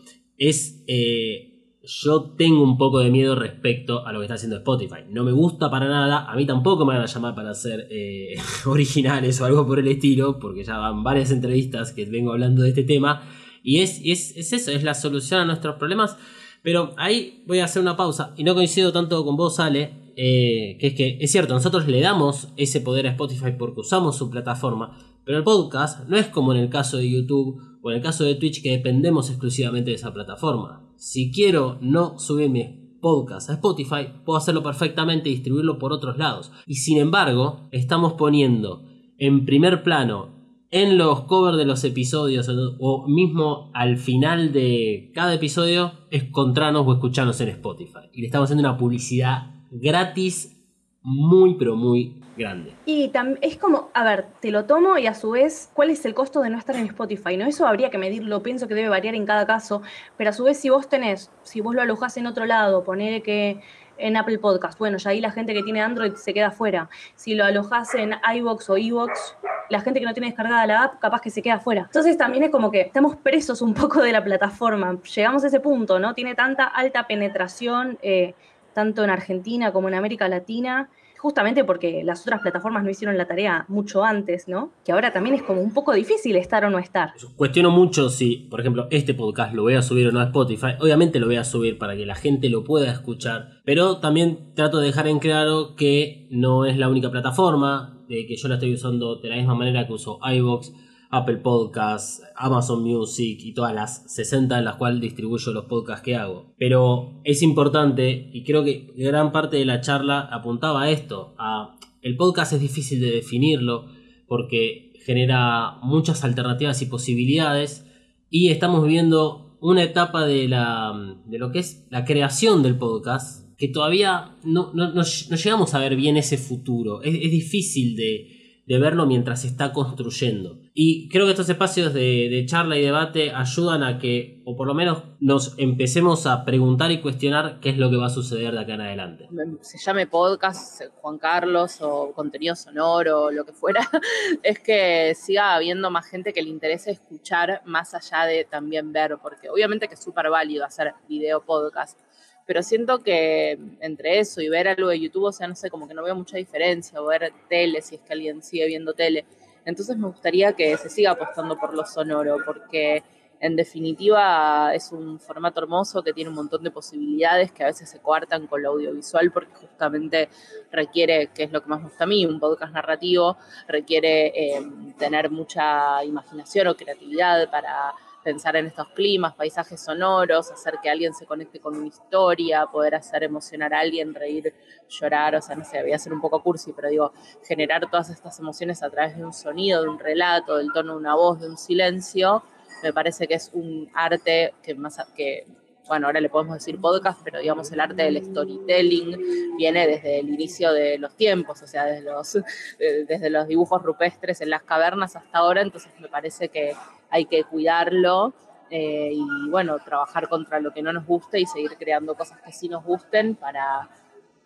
es eh, yo tengo un poco de miedo respecto a lo que está haciendo Spotify. No me gusta para nada, a mí tampoco me van a llamar para hacer eh, originales o algo por el estilo, porque ya van varias entrevistas que vengo hablando de este tema. Y es, es, eso, es la solución a nuestros problemas. Pero ahí voy a hacer una pausa y no coincido tanto con vos, Ale, eh, que es que es cierto, nosotros le damos ese poder a Spotify porque usamos su plataforma, pero el podcast no es como en el caso de YouTube o en el caso de Twitch que dependemos exclusivamente de esa plataforma. Si quiero no subir mi podcast a Spotify, puedo hacerlo perfectamente y distribuirlo por otros lados. Y sin embargo, estamos poniendo en primer plano en los covers de los episodios o mismo al final de cada episodio encontrarnos o escucharnos en Spotify. Y le estamos haciendo una publicidad gratis muy pero muy grande. Y es como, a ver, te lo tomo y a su vez, ¿cuál es el costo de no estar en Spotify? ¿no? Eso habría que medirlo, pienso que debe variar en cada caso, pero a su vez si vos tenés, si vos lo alojás en otro lado, poner que en Apple Podcast, bueno, ya ahí la gente que tiene Android se queda fuera. Si lo alojás en iBox o iBox, la gente que no tiene descargada la app, capaz que se queda fuera. Entonces también es como que estamos presos un poco de la plataforma. Llegamos a ese punto, ¿no? Tiene tanta alta penetración, eh, tanto en Argentina como en América Latina, justamente porque las otras plataformas no hicieron la tarea mucho antes, ¿no? Que ahora también es como un poco difícil estar o no estar. Cuestiono mucho si, por ejemplo, este podcast lo voy a subir o no a Spotify. Obviamente lo voy a subir para que la gente lo pueda escuchar, pero también trato de dejar en claro que no es la única plataforma, de que yo la estoy usando de la misma manera que uso iVoox, Apple Podcasts, Amazon Music y todas las 60 en las cuales distribuyo los podcasts que hago. Pero es importante y creo que gran parte de la charla apuntaba a esto, a el podcast es difícil de definirlo porque genera muchas alternativas y posibilidades y estamos viviendo una etapa de, la, de lo que es la creación del podcast que todavía no, llegamos a ver bien ese futuro. es difícil de, de verlo mientras se está construyendo. Y creo que estos espacios de, charla y debate ayudan a que, o por lo menos nos empecemos a preguntar y cuestionar qué es lo que va a suceder de acá en adelante. Se llame podcast Juan Carlos o contenido sonoro o lo que fuera, es que siga habiendo más gente que le interese escuchar más allá de también ver, porque obviamente que es súper válido hacer video podcast pero siento que entre eso y ver algo de YouTube, o sea, no sé, como que no veo mucha diferencia, o ver tele, si es que alguien sigue viendo tele. Entonces me gustaría que se siga apostando por lo sonoro, porque en definitiva es un formato hermoso que tiene un montón de posibilidades que a veces se coartan con lo audiovisual porque justamente requiere, que es lo que más me gusta a mí, un podcast narrativo, requiere eh, tener mucha imaginación o creatividad para pensar en estos climas, paisajes sonoros, hacer que alguien se conecte con una historia, poder hacer emocionar a alguien, reír, llorar, o sea, no sé, voy a ser un poco cursi, pero digo, generar todas estas emociones a través de un sonido, de un relato, del tono de una voz, de un silencio, me parece que es un arte que más que bueno, ahora le podemos decir podcast, pero digamos el arte del storytelling viene desde el inicio de los tiempos, o sea, desde los, desde los dibujos rupestres en las cavernas hasta ahora, entonces me parece que hay que cuidarlo eh, y bueno, trabajar contra lo que no nos guste y seguir creando cosas que sí nos gusten para,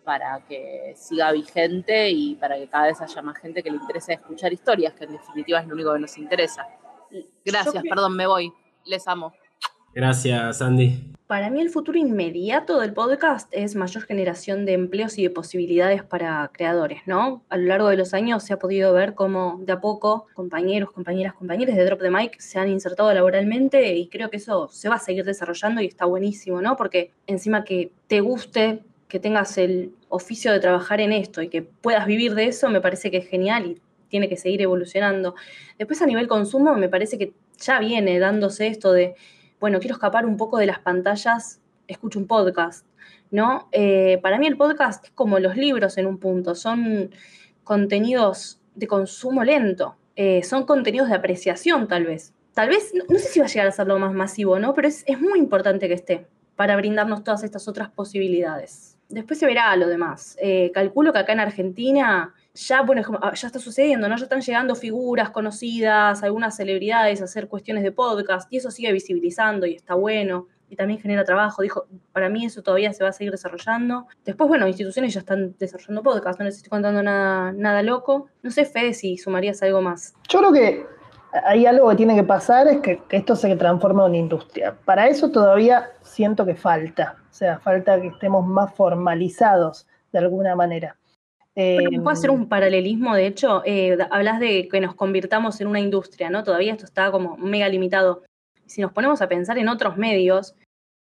para que siga vigente y para que cada vez haya más gente que le interese escuchar historias, que en definitiva es lo único que nos interesa. Gracias, perdón, me voy. Les amo. Gracias, Andy. Para mí el futuro inmediato del podcast es mayor generación de empleos y de posibilidades para creadores, ¿no? A lo largo de los años se ha podido ver cómo de a poco compañeros, compañeras, compañeros de Drop the Mic se han insertado laboralmente y creo que eso se va a seguir desarrollando y está buenísimo, ¿no? Porque encima que te guste, que tengas el oficio de trabajar en esto y que puedas vivir de eso, me parece que es genial y tiene que seguir evolucionando. Después a nivel consumo me parece que ya viene dándose esto de bueno, quiero escapar un poco de las pantallas, escucho un podcast, ¿no? Eh, para mí el podcast es como los libros en un punto, son contenidos de consumo lento, eh, son contenidos de apreciación tal vez. Tal vez, no, sé si va a llegar a ser lo más masivo, ¿no? Pero es, muy importante que esté para brindarnos todas estas otras posibilidades. Después se verá lo demás. Eh, calculo que acá en Argentina ya, bueno, ah, ya está sucediendo, ¿no? Ya están llegando figuras conocidas, algunas celebridades a hacer cuestiones de podcast y eso sigue visibilizando y está bueno y también genera trabajo. Dijo, para mí eso todavía se va a seguir desarrollando. Después, bueno, instituciones ya están desarrollando podcast, no les estoy contando nada, nada loco. No sé, Fede, si sumarías algo más. Yo creo que hay algo que tiene que pasar, es que, que esto se transforme en una industria. Para eso todavía siento que falta, o sea, falta que estemos más formalizados de alguna manera. Pero puedo hacer em, un paralelismo, de hecho, eh, hablas de que nos convirtamos en una industria, ¿no? Todavía esto está como mega limitado. Si nos ponemos a pensar en otros medios,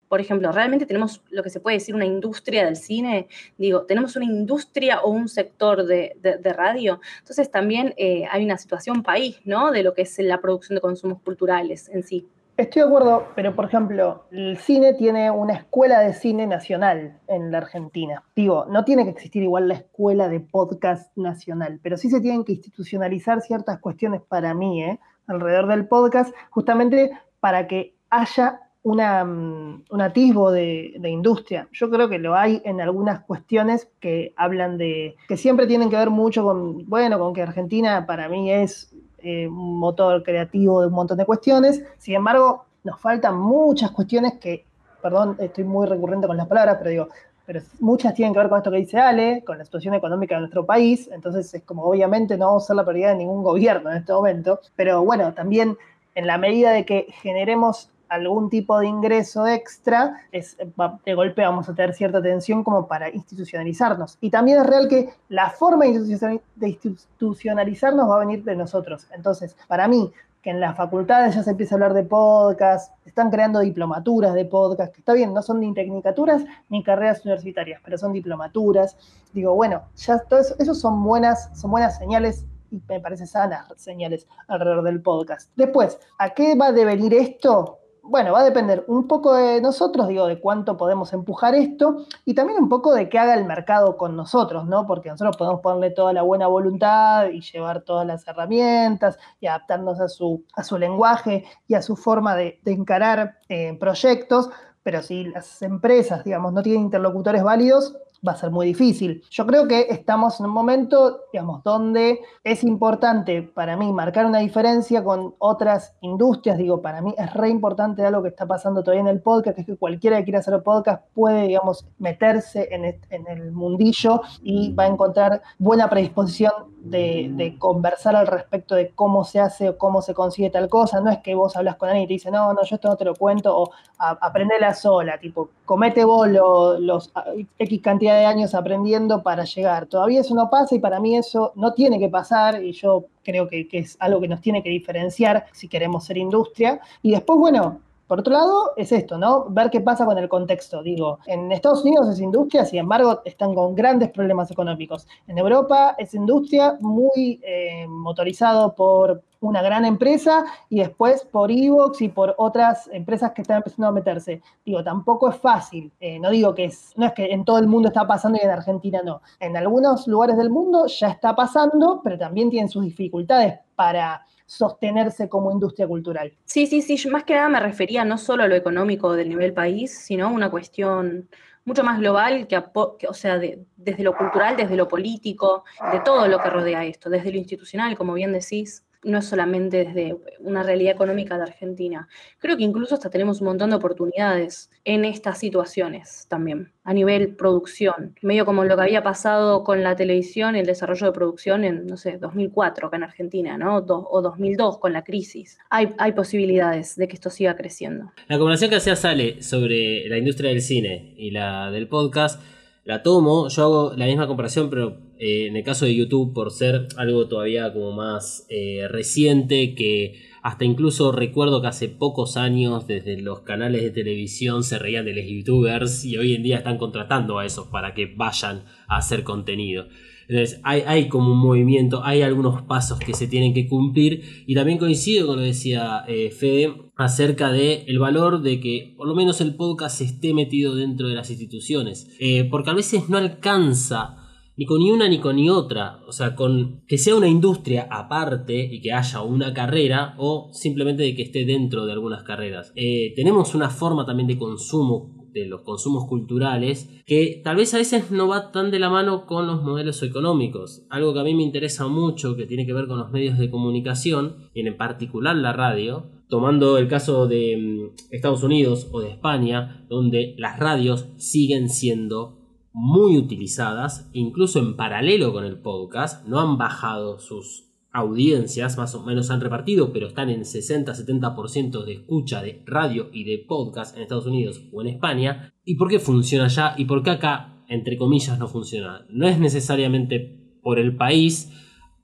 por ejemplo, realmente tenemos lo que se puede decir una industria del cine, digo, tenemos una industria o un sector de, radio, entonces también eh, hay una situación país, ¿no? De lo que es la producción de consumos culturales en sí. Estoy de acuerdo, pero por ejemplo, el cine tiene una escuela de cine nacional en la Argentina. Digo, no tiene que existir igual la escuela de podcast nacional, pero sí se tienen que institucionalizar ciertas cuestiones para mí, ¿eh? alrededor del podcast, justamente para que haya una, mm, un atisbo de, de, industria. Yo creo que lo hay en algunas cuestiones que hablan de, que siempre tienen que ver mucho con, bueno, con que Argentina para mí es eh, un motor creativo de un montón de cuestiones. Sin embargo, nos faltan muchas cuestiones que, perdón, estoy muy recurrente con las palabras, pero digo, pero muchas tienen que ver con esto que dice Ale, con la situación económica de nuestro país, entonces es como obviamente no vamos a ser la prioridad de ningún gobierno en este momento, pero bueno, también en la medida de que generemos algún tipo de ingreso extra, de golpe vamos a tener cierta tensión como para institucionalizarnos. Y también es real que la forma de institucionalizarnos va a venir de nosotros. Entonces, para mí, que en las facultades ya se empieza a hablar de podcast, están creando diplomaturas de podcast, que está bien, no son ni tecnicaturas ni carreras universitarias, pero son diplomaturas. Digo, bueno, ya todo eso, son buenas, son buenas señales y me parece sanas señales alrededor del podcast. Después, ¿a qué va a devenir esto? Bueno, va a depender un poco de nosotros, digo, de cuánto podemos empujar esto y también un poco de qué haga el mercado con nosotros, ¿no? Porque nosotros podemos ponerle toda la buena voluntad y llevar todas las herramientas y adaptarnos a su, a su lenguaje y a su forma de, encarar eh, proyectos, pero si las empresas, digamos, no tienen interlocutores válidos, va a ser muy difícil. Yo creo que estamos en un momento, digamos, donde es importante para mí marcar una diferencia con otras industrias. Digo, para mí es re importante algo que está pasando todavía en el podcast, que es que cualquiera que quiera hacer podcast puede, digamos, meterse en el, mundillo y va a encontrar buena predisposición de, conversar al respecto de cómo se hace o cómo se consigue tal cosa. No es que vos hablas con alguien y te dice, no, no, yo esto no te lo cuento, o aprendela sola, tipo, comete vos los X cantidad de años aprendiendo para llegar. Todavía eso no pasa y para mí eso no tiene que pasar y yo creo que, que es algo que nos tiene que diferenciar si queremos ser industria. Y después, bueno, por otro lado, es esto, ¿no? Ver qué pasa con el contexto. Digo, en Estados Unidos es industria, sin embargo, están con grandes problemas económicos. En Europa es industria muy eh, motorizado por una gran empresa y después por Evox y por otras empresas que están empezando a meterse. Digo, tampoco es fácil. Eh, no digo que es, no es que en todo el mundo está pasando y en Argentina no. En algunos lugares del mundo ya está pasando, pero también tienen sus dificultades para sostenerse como industria cultural. Sí, sí, sí, más que nada me refería no solo a lo económico del nivel país, sino a una cuestión mucho más global, que, o sea, desde lo cultural, desde lo político, de todo lo que rodea esto, desde lo institucional, como bien decís, no es solamente desde una realidad económica de Argentina. Creo que incluso hasta tenemos un montón de oportunidades en estas situaciones también, a nivel producción. Medio como lo que había pasado con la televisión, el desarrollo de producción en, no sé, 2004 acá en Argentina, ¿no? o 2002 con la crisis. Hay, hay posibilidades de que esto siga creciendo. La comparación que hacía Sale sobre la industria del cine y la del podcast la tomo, yo hago la misma comparación, pero eh, en el caso de YouTube, por ser algo todavía como más eh, reciente, que hasta incluso recuerdo que hace pocos años desde los canales de televisión se reían de los youtubers y hoy en día están contratando a esos para que vayan a hacer contenido. Entonces hay, como un movimiento, hay algunos pasos que se tienen que cumplir y también coincido con lo que decía eh, Fede acerca de el valor de que por lo menos el podcast esté metido dentro de las instituciones, eh, porque a veces no alcanza ni con ni una ni con ni otra, o sea, con que sea una industria aparte y que haya una carrera o simplemente de que esté dentro de algunas carreras. Eh, tenemos una forma también de consumo de los consumos culturales, que tal vez a veces no va tan de la mano con los modelos económicos. Algo que a mí me interesa mucho, que tiene que ver con los medios de comunicación, y en particular la radio, tomando el caso de mm, Estados Unidos o de España, donde las radios siguen siendo muy utilizadas, incluso en paralelo con el podcast, no han bajado sus audiencias más o menos han repartido, pero están en 60-70% de escucha de radio y de podcast en Estados Unidos o en España. ¿Y por qué funciona allá y por qué acá, entre comillas, no funciona? No es necesariamente por el país,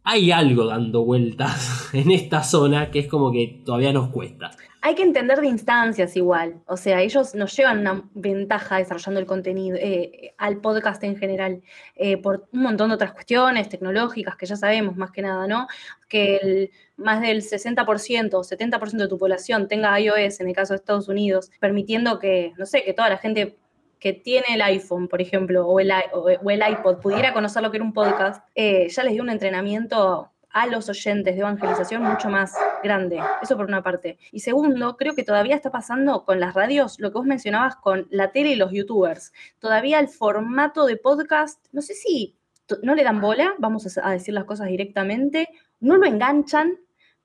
hay algo dando vueltas en esta zona que es como que todavía nos cuesta. Hay que entender de instancias igual, o sea, ellos nos llevan una ventaja desarrollando el contenido, eh, al podcast en general, eh, por un montón de otras cuestiones tecnológicas que ya sabemos más que nada, ¿no? Que más del 60% o 70% de tu población tenga iOS en el caso de Estados Unidos, permitiendo que, no sé, que toda la gente que tiene el iPhone, por ejemplo, o el, o el iPod, pudiera conocer lo que era un podcast, eh, ya les dio un entrenamiento a los oyentes de evangelización mucho más grande. Eso por una parte. Y segundo, creo que todavía está pasando con las radios lo que vos mencionabas con la tele y los youtubers. Todavía el formato de podcast, no sé si no le dan bola, vamos a decir las cosas directamente, no lo enganchan,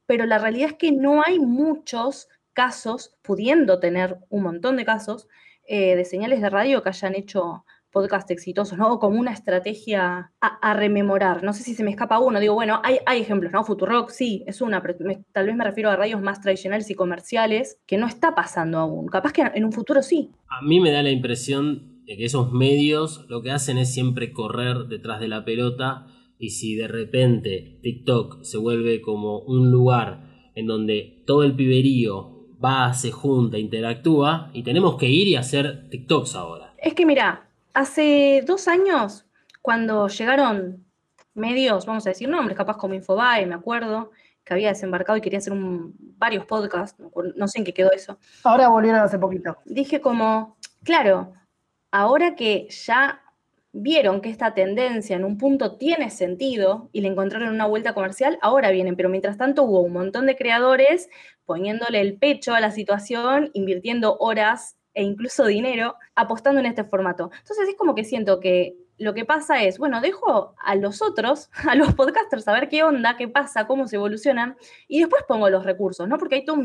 pero la realidad es que no hay muchos casos, pudiendo tener un montón de casos, eh, de señales de radio que hayan hecho podcast exitosos, ¿no? Como una estrategia a, rememorar. No sé si se me escapa uno. Digo, bueno, hay, hay ejemplos, ¿no? Futurock sí, es una, pero tal vez me refiero a radios más tradicionales y comerciales que no está pasando aún. Capaz que en un futuro sí. A mí me da la impresión de que esos medios lo que hacen es siempre correr detrás de la pelota y si de repente TikTok se vuelve como un lugar en donde todo el piberío va, se junta, interactúa y tenemos que ir y hacer TikToks ahora. Es que mira, hace dos años, cuando llegaron medios, vamos a decir nombres, capaz como Infobae, me acuerdo, que había desembarcado y quería hacer varios podcasts, no sé en qué quedó eso. Ahora volvieron hace poquito. Dije como, claro, ahora que ya vieron que esta tendencia en un punto tiene sentido y le encontraron una vuelta comercial, ahora vienen, pero mientras tanto hubo un montón de creadores poniéndole el pecho a la situación, invirtiendo horas e incluso dinero apostando en este formato. Entonces es como que siento que lo que pasa es, bueno, dejo a los otros, a los podcasters, a ver qué onda, qué pasa, cómo se evolucionan, y después pongo los recursos, ¿no? Porque hay toda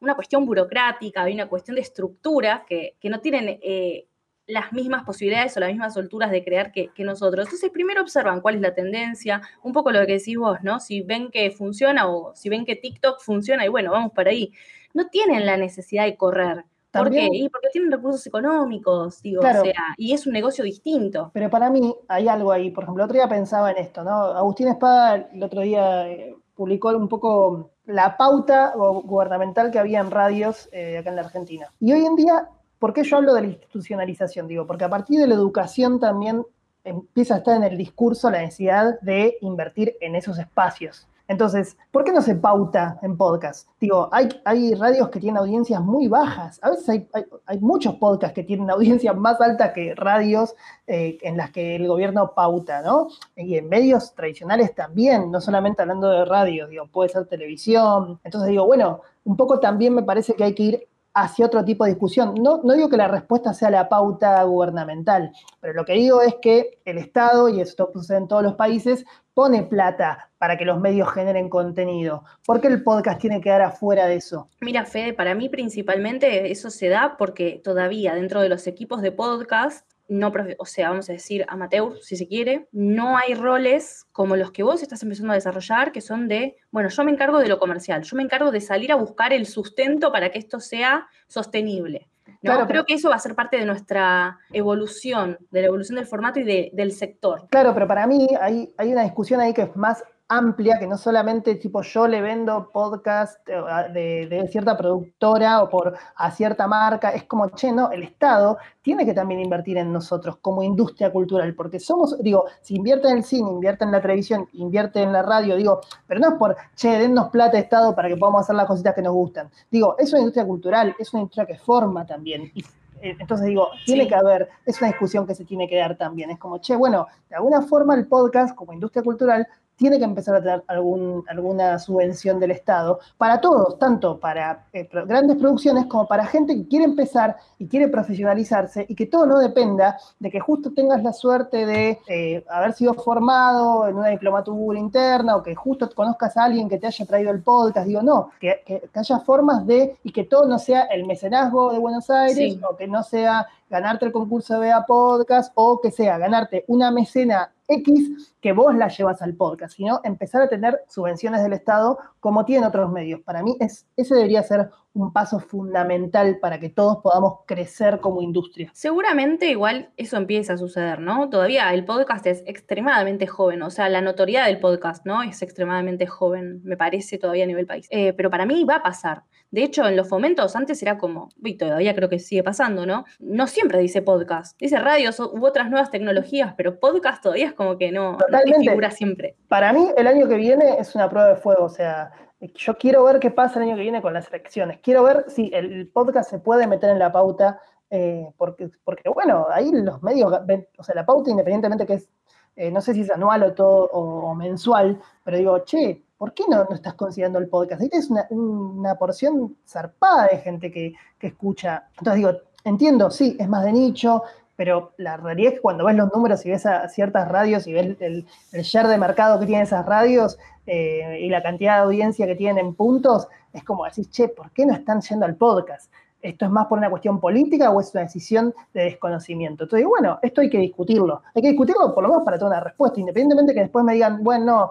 una cuestión burocrática, hay una cuestión de estructura que, no tienen eh, las mismas posibilidades o las mismas solturas de crear que, nosotros. Entonces, primero observan cuál es la tendencia, un poco lo que decís vos, ¿no? Si ven que funciona o si ven que TikTok funciona y bueno, vamos para ahí. No tienen la necesidad de correr. ¿Por qué? Y porque tienen recursos económicos, digo, o sea, y es un negocio distinto. Pero para mí hay algo ahí. Por ejemplo, el otro día pensaba en esto, ¿no? Agustín Espada el otro día eh, publicó un poco la pauta gubernamental que había en radios eh, acá en la Argentina. Y hoy en día ¿Por qué yo hablo de la institucionalización? Digo, porque a partir de la educación también empieza a estar en el discurso la necesidad de invertir en esos espacios. Entonces, ¿por qué no se pauta en podcast? Digo, hay, radios que tienen audiencias muy bajas. A veces hay, muchos podcasts que tienen audiencias más altas que radios eh, en las que el gobierno pauta, ¿no? Y en medios tradicionales también, no solamente hablando de radio, digo, puede ser televisión. Entonces digo, bueno, un poco también me parece que hay que ir hacia otro tipo de discusión. No, no digo que la respuesta sea la pauta gubernamental, pero lo que digo es que el Estado, y esto sucede en todos los países, pone plata para que los medios generen contenido. ¿Por qué el podcast tiene que quedar afuera de eso? Mira, Fede, para mí principalmente eso se da porque todavía dentro de los equipos de podcast no, o sea, vamos a decir amateur, si se quiere, no hay roles como los que vos estás empezando a desarrollar, que son de, bueno, yo me encargo de lo comercial, yo me encargo de salir a buscar el sustento para que esto sea sostenible. ¿No? Creo que eso va a ser parte de nuestra evolución, de la evolución del formato y del sector. Claro, pero para mí hay, hay una discusión ahí que es más amplia, que no solamente tipo yo le vendo podcast eh, de, cierta productora o por a cierta marca, es como, che, no, el Estado tiene que también invertir en nosotros como industria cultural, porque somos, digo, si invierte en el cine, invierte en la televisión, invierte en la radio, digo, pero no es por, che, dennos plata Estado para que podamos hacer las cositas que nos gustan. Digo, es una industria cultural, es una industria que forma también. Y, eh, entonces digo, tiene que haber, es una discusión que se tiene que dar también. Es como, che, bueno, de alguna forma el podcast como industria cultural tiene que empezar a tener algún, alguna subvención del Estado para todos, tanto para eh, grandes producciones como para gente que quiere empezar y quiere profesionalizarse y que todo no dependa de que justo tengas la suerte de eh, haber sido formado en una diplomatura interna o que justo conozcas a alguien que te haya traído el podcast. Digo, no, que, haya formas de y que todo no sea el mecenazgo de Buenos Aires o que no sea ganarte el concurso de BEA Podcast o que sea ganarte una mecena X que vos la llevas al podcast, sino empezar a tener subvenciones del Estado como tienen otros medios. Para mí es, ese debería ser un paso fundamental para que todos podamos crecer como industria. Seguramente igual eso empieza a suceder, ¿no? Todavía el podcast es extremadamente joven, o sea, la notoriedad del podcast, ¿no? Es extremadamente joven, me parece todavía a nivel país. Eh, pero para mí va a pasar. De hecho, en los fomentos antes era como, y todavía creo que sigue pasando, ¿no? No siempre dice podcast, dice radios u otras nuevas tecnologías, pero podcast todavía es como que no, Totalmente. figura siempre. Para mí, el año que viene es una prueba de fuego, o sea, yo quiero ver qué pasa el año que viene con las elecciones. Quiero ver si el podcast se puede meter en la pauta, eh, porque, porque, bueno, ahí los medios, o sea, la pauta independientemente que es, eh, no sé si es anual o todo o mensual, pero digo, che, ¿por qué no, no estás considerando el podcast? Ahí tienes una, una porción zarpada de gente que, que, escucha. Entonces digo, entiendo, sí, es más de nicho, pero la realidad es que cuando ves los números y ves a ciertas radios y ves el, share de mercado que tienen esas radios eh, y la cantidad de audiencia que tienen en puntos, es como decir, che, ¿por qué no están yendo al podcast? ¿Esto es más por una cuestión política o es una decisión de desconocimiento? Entonces, bueno, esto hay que discutirlo. Hay que discutirlo por lo menos para tener una respuesta, independientemente que después me digan, bueno, no,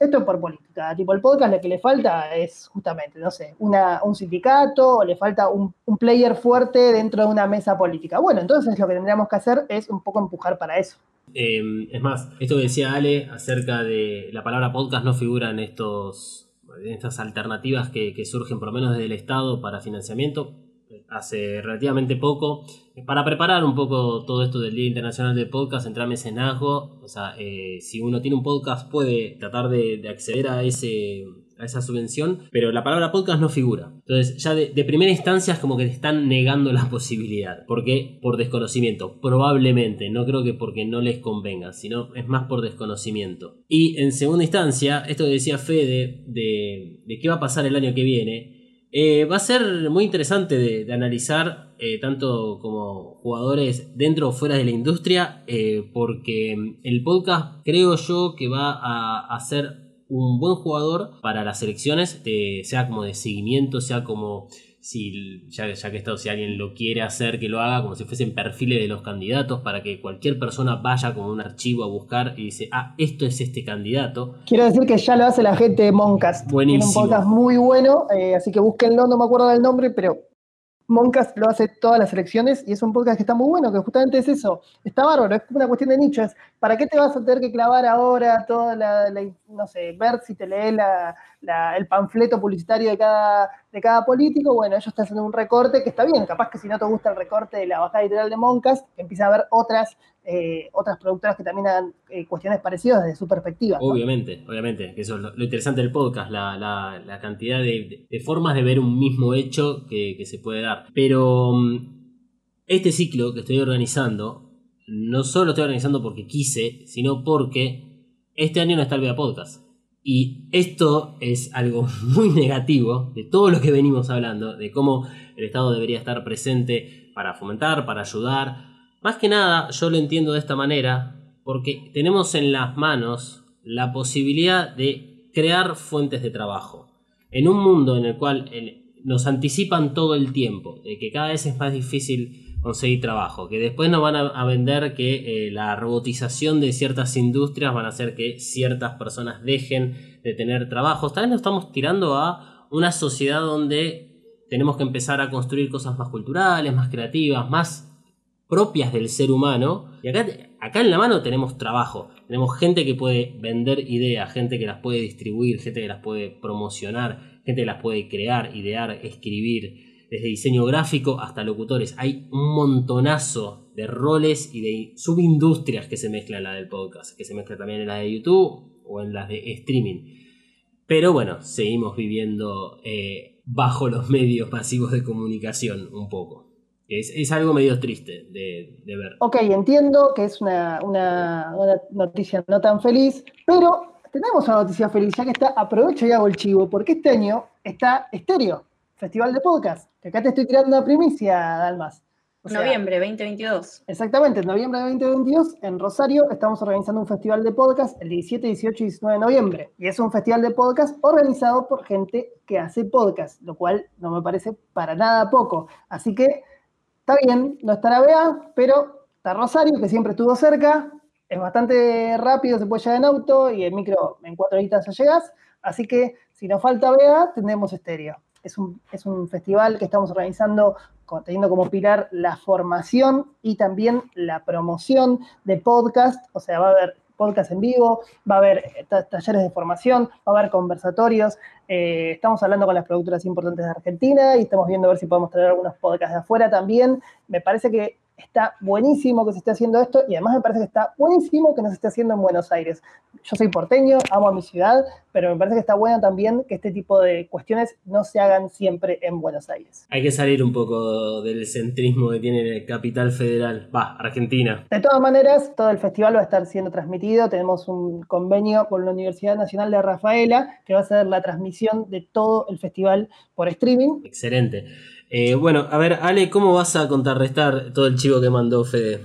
esto es por política. Tipo, el podcast lo que le falta es justamente, no sé, un sindicato o le falta un, player fuerte dentro de una mesa política. Bueno, entonces lo que tendríamos que hacer es un poco empujar para eso. Em, es más, esto que decía Ale acerca de la palabra podcast no figura en estos en estas alternativas que, que surgen por lo menos desde el Estado para financiamiento hace relativamente poco, para preparar un poco todo esto del Día Internacional del Podcast, entrar a mecenazgo, o sea, eh, si uno tiene un podcast puede tratar de, acceder a ese a esa subvención, pero la palabra podcast no figura. Entonces, ya de, primera instancia es como que te están negando la posibilidad. ¿Por qué? Por desconocimiento. Probablemente, no creo que porque no les convenga, sino es más por desconocimiento. Y en segunda instancia, esto que decía Fede de, de qué va a pasar el año que viene, Eh, va a ser muy interesante de, analizar, eh, tanto como jugadores dentro o fuera de la industria, eh, porque el podcast creo yo que va a, a ser un buen jugador para las selecciones, sea como de seguimiento, sea como si ya, ya que esto, si alguien lo quiere hacer, que lo haga como si fuesen perfiles de los candidatos para que cualquier persona vaya con un archivo a buscar y dice, ah, esto es este candidato. Quiero decir que ya lo hace la gente de Moncast. Buenísimo. Tiene un podcast muy bueno, eh, así que búsquenlo, no me acuerdo del nombre, pero Moncast lo hace todas las elecciones y es un podcast que está muy bueno, que justamente es eso. Está bárbaro, es una cuestión de nicho. ¿para qué te vas a tener que clavar ahora toda la, no sé, ver si te el panfleto publicitario de cada, de cada político? Bueno, ellos están haciendo un recorte que está bien. Capaz que si no te gusta el recorte de la bajada editorial de Moncast, empieza a ver otras eh, otras productoras que también hagan eh, cuestiones parecidas desde su perspectiva. Obviamente, obviamente, que eso es lo, interesante del podcast, la, cantidad de, formas de ver un mismo hecho que, se puede dar. Pero mm, este ciclo que estoy organizando, no solo lo estoy organizando porque quise, sino porque este año no está el Vea Podcast. Y esto es algo muy negativo de todo lo que venimos hablando, de cómo el Estado debería estar presente para fomentar, para ayudar, más que nada, yo lo entiendo de esta manera porque tenemos en las manos la posibilidad de crear fuentes de trabajo. En un mundo en el cual nos anticipan todo el tiempo, de que cada vez es más difícil conseguir trabajo, que después nos van a, vender que eh, la robotización de ciertas industrias van a hacer que ciertas personas dejen de tener trabajo. Tal vez nos estamos tirando a una sociedad donde tenemos que empezar a construir cosas más culturales, más creativas, más propias del ser humano. Y acá en la mano tenemos trabajo, tenemos gente que puede vender ideas, gente que las puede distribuir, gente que las puede promocionar, gente que las puede crear, idear, escribir, desde diseño gráfico hasta locutores. Hay un montonazo de roles y de subindustrias que se mezclan en la del podcast, que se mezcla también en la de YouTube o en las de streaming. Pero bueno, seguimos viviendo eh, bajo los medios masivos de comunicación un poco. Es, algo medio triste de, ver. Ok, entiendo que es una, noticia no tan feliz, pero tenemos una noticia feliz, ya que está, aprovecho y hago el chivo, porque este año está Estéreo, Festival de Podcast, que acá te estoy tirando una primicia, Dalmas. noviembre 2022. Exactamente, en noviembre de 2022, en Rosario, estamos organizando un festival de podcast el 17, 18 y 19 de noviembre. Y es un festival de podcast organizado por gente que hace podcast, lo cual no me parece para nada poco. Así que está bien, no estará Bea, pero está Rosario, que siempre estuvo cerca, es bastante rápido, se puede llegar en auto y el micro en cuatro horitas ya llegas, así que si nos falta Bea, tendremos estéreo. Es un, es un festival que estamos organizando teniendo como pilar la formación y también la promoción de podcast, o sea, va a haber podcast en vivo, va a haber eh, talleres de formación, va a haber conversatorios. Eh, estamos hablando con las productoras importantes de Argentina y estamos viendo a ver si podemos traer algunos podcasts de afuera también. Me parece que está buenísimo que se esté haciendo esto y además me parece que está buenísimo que nos esté haciendo en Buenos Aires. Yo soy porteño, amo a mi ciudad, pero me parece que está bueno también que este tipo de cuestiones no se hagan siempre en Buenos Aires. Hay que salir un poco del centrismo que tiene el capital federal, va, Argentina. De todas maneras, todo el festival va a estar siendo transmitido. Tenemos un convenio con la Universidad Nacional de Rafaela que va a ser la transmisión de todo el festival por streaming. Excelente. Eh, bueno, a ver, Ale, ¿cómo vas a contrarrestar todo el chivo que mandó Fede?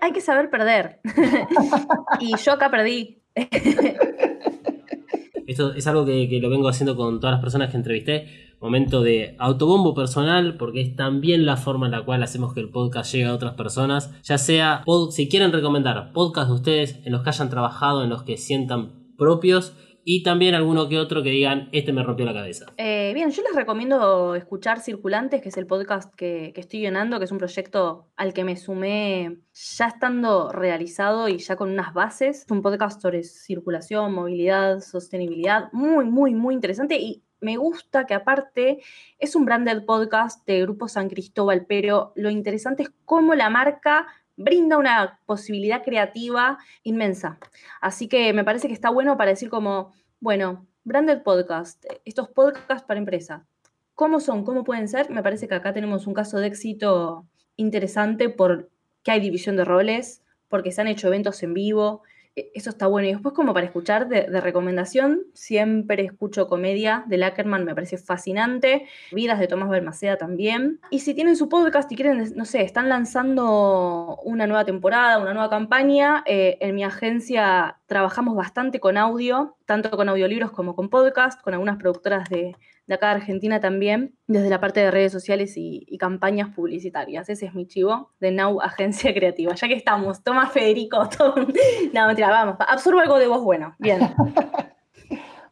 Hay, que saber perder. y yo acá perdí. Esto es algo que, lo vengo haciendo con todas las personas que entrevisté. Momento de autobombo personal, porque es también la forma en la cual hacemos que el podcast llegue a otras personas. Ya sea, si quieren recomendar podcast de ustedes en los que hayan trabajado, en los que sientan propios y también alguno que otro que digan, este me rompió la cabeza. Eh, bien, yo les recomiendo escuchar Circulantes, que es el podcast que, estoy llenando, que es un proyecto al que me sumé ya estando realizado y ya con unas bases. Es un podcast sobre circulación, movilidad, sostenibilidad, muy, muy, muy interesante y me gusta que aparte es un branded podcast de Grupo San Cristóbal, pero lo interesante es cómo la marca brinda una posibilidad creativa inmensa. Así que me parece que está bueno para decir como, bueno, branded podcast, estos podcasts para empresa, ¿cómo son? ¿Cómo pueden ser? Me parece que acá tenemos un caso de éxito interesante porque hay división de roles, porque se han hecho eventos en vivo, eso está bueno. Y después como para escuchar de, recomendación, siempre escucho comedia de Lackerman, me parece fascinante. Vidas de Tomás Balmaceda también. Y si tienen su podcast y quieren, no sé, están lanzando una nueva temporada, una nueva campaña, eh, en mi agencia trabajamos bastante con audio, tanto con audiolibros como con podcast, con algunas productoras de, de acá de Argentina también, desde la parte de redes sociales y, campañas publicitarias. Ese es mi chivo de Now Agencia Creativa. Ya que estamos, toma Federico, toma... no, mentira, vamos, absorbo algo de voz bueno. Bien.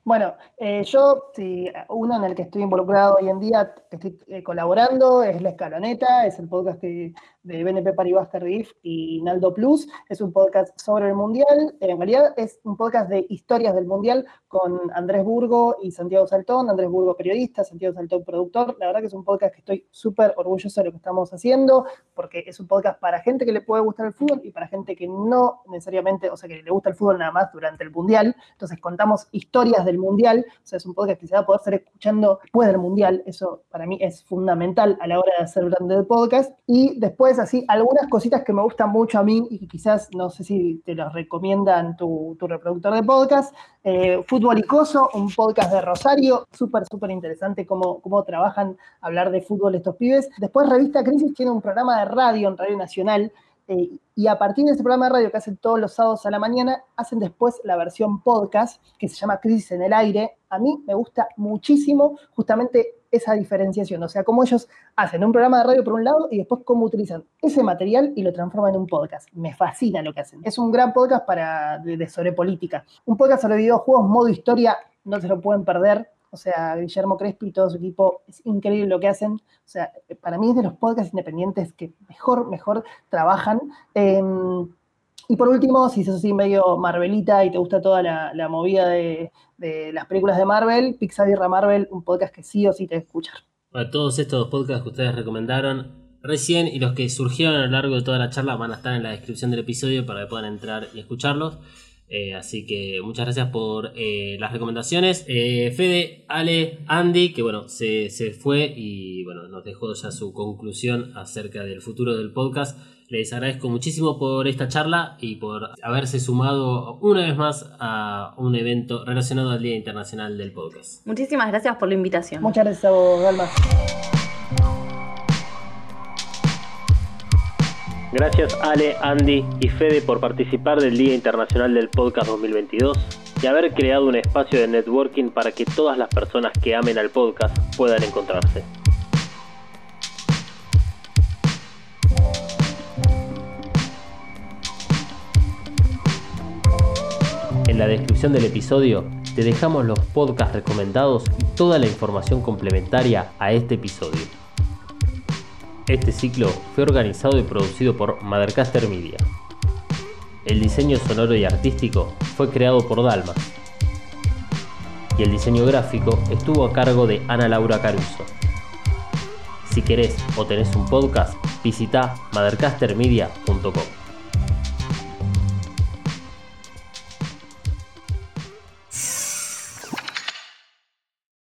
Bueno, eh, yo, uno en el que estoy involucrado hoy en día, que estoy eh, colaborando, es La Escaloneta, es el podcast de BNP Paribas Cardiff y Naldo Plus. Es un podcast sobre el Mundial. En realidad es un podcast de historias del Mundial con Andrés Burgo y Santiago Saltón. Andrés Burgo, periodista, Santiago Saltón, productor. La verdad que es un podcast que estoy súper orgulloso de lo que estamos haciendo, porque es un podcast para gente que le puede gustar el fútbol y para gente que no necesariamente, o sea, que le gusta el fútbol nada más durante el Mundial. Entonces contamos historias de del Mundial, o sea, es un podcast que se va a poder estar escuchando después del Mundial, eso para mí es fundamental a la hora de hacer grande podcast. Y después, así, algunas cositas que me gustan mucho a mí y que quizás, no sé si te los recomiendan tu, reproductor de podcast, eh, Fútbol Icoso, un podcast de Rosario, súper, súper interesante cómo, cómo trabajan hablar de fútbol estos pibes. Después Revista Crisis tiene un programa de radio en Radio Nacional eh, y a partir de ese programa de radio que hacen todos los sábados a la mañana, hacen después la versión podcast que se llama Crisis en el Aire. A mí me gusta muchísimo justamente esa diferenciación, o sea, cómo ellos hacen un programa de radio por un lado y después cómo utilizan ese material y lo transforman en un podcast. Me fascina lo que hacen. Es un gran podcast para, de sobre política. Un podcast sobre videojuegos, modo historia, no se lo pueden perder o sea, Guillermo Crespi y todo su equipo, es increíble lo que hacen. O sea, para mí es de los podcasts independientes que mejor, mejor trabajan. Em, y por último, si sos así medio Marvelita y te gusta toda la, movida de, las películas de Marvel, Pixar y Marvel, un podcast que sí o sí te escuchar. Todos estos podcasts que ustedes recomendaron recién y los que surgieron a lo largo de toda la charla van a estar en la descripción del episodio para que puedan entrar y escucharlos. Eh, así que muchas gracias por eh, las recomendaciones. Eh, Fede, Ale, Andy, que bueno, se, se, fue y bueno, nos dejó ya su conclusión acerca del futuro del podcast. Les agradezco muchísimo por esta charla y por haberse sumado una vez más a un evento relacionado al Día Internacional del Podcast. Muchísimas gracias por la invitación. Muchas gracias a vos, Galma. Gracias Ale, Andy y Fede por participar del Día Internacional del Podcast 2022 y haber creado un espacio de networking para que todas las personas que amen al podcast puedan encontrarse. La descripción del episodio te dejamos los podcasts recomendados y toda la información complementaria a este episodio. Este ciclo fue organizado y producido por Mothercaster Media. El diseño sonoro y artístico fue creado por Dalma. Y el diseño gráfico estuvo a cargo de Ana Laura Caruso. Si querés o tenés un podcast, visita mothercastermedia.com.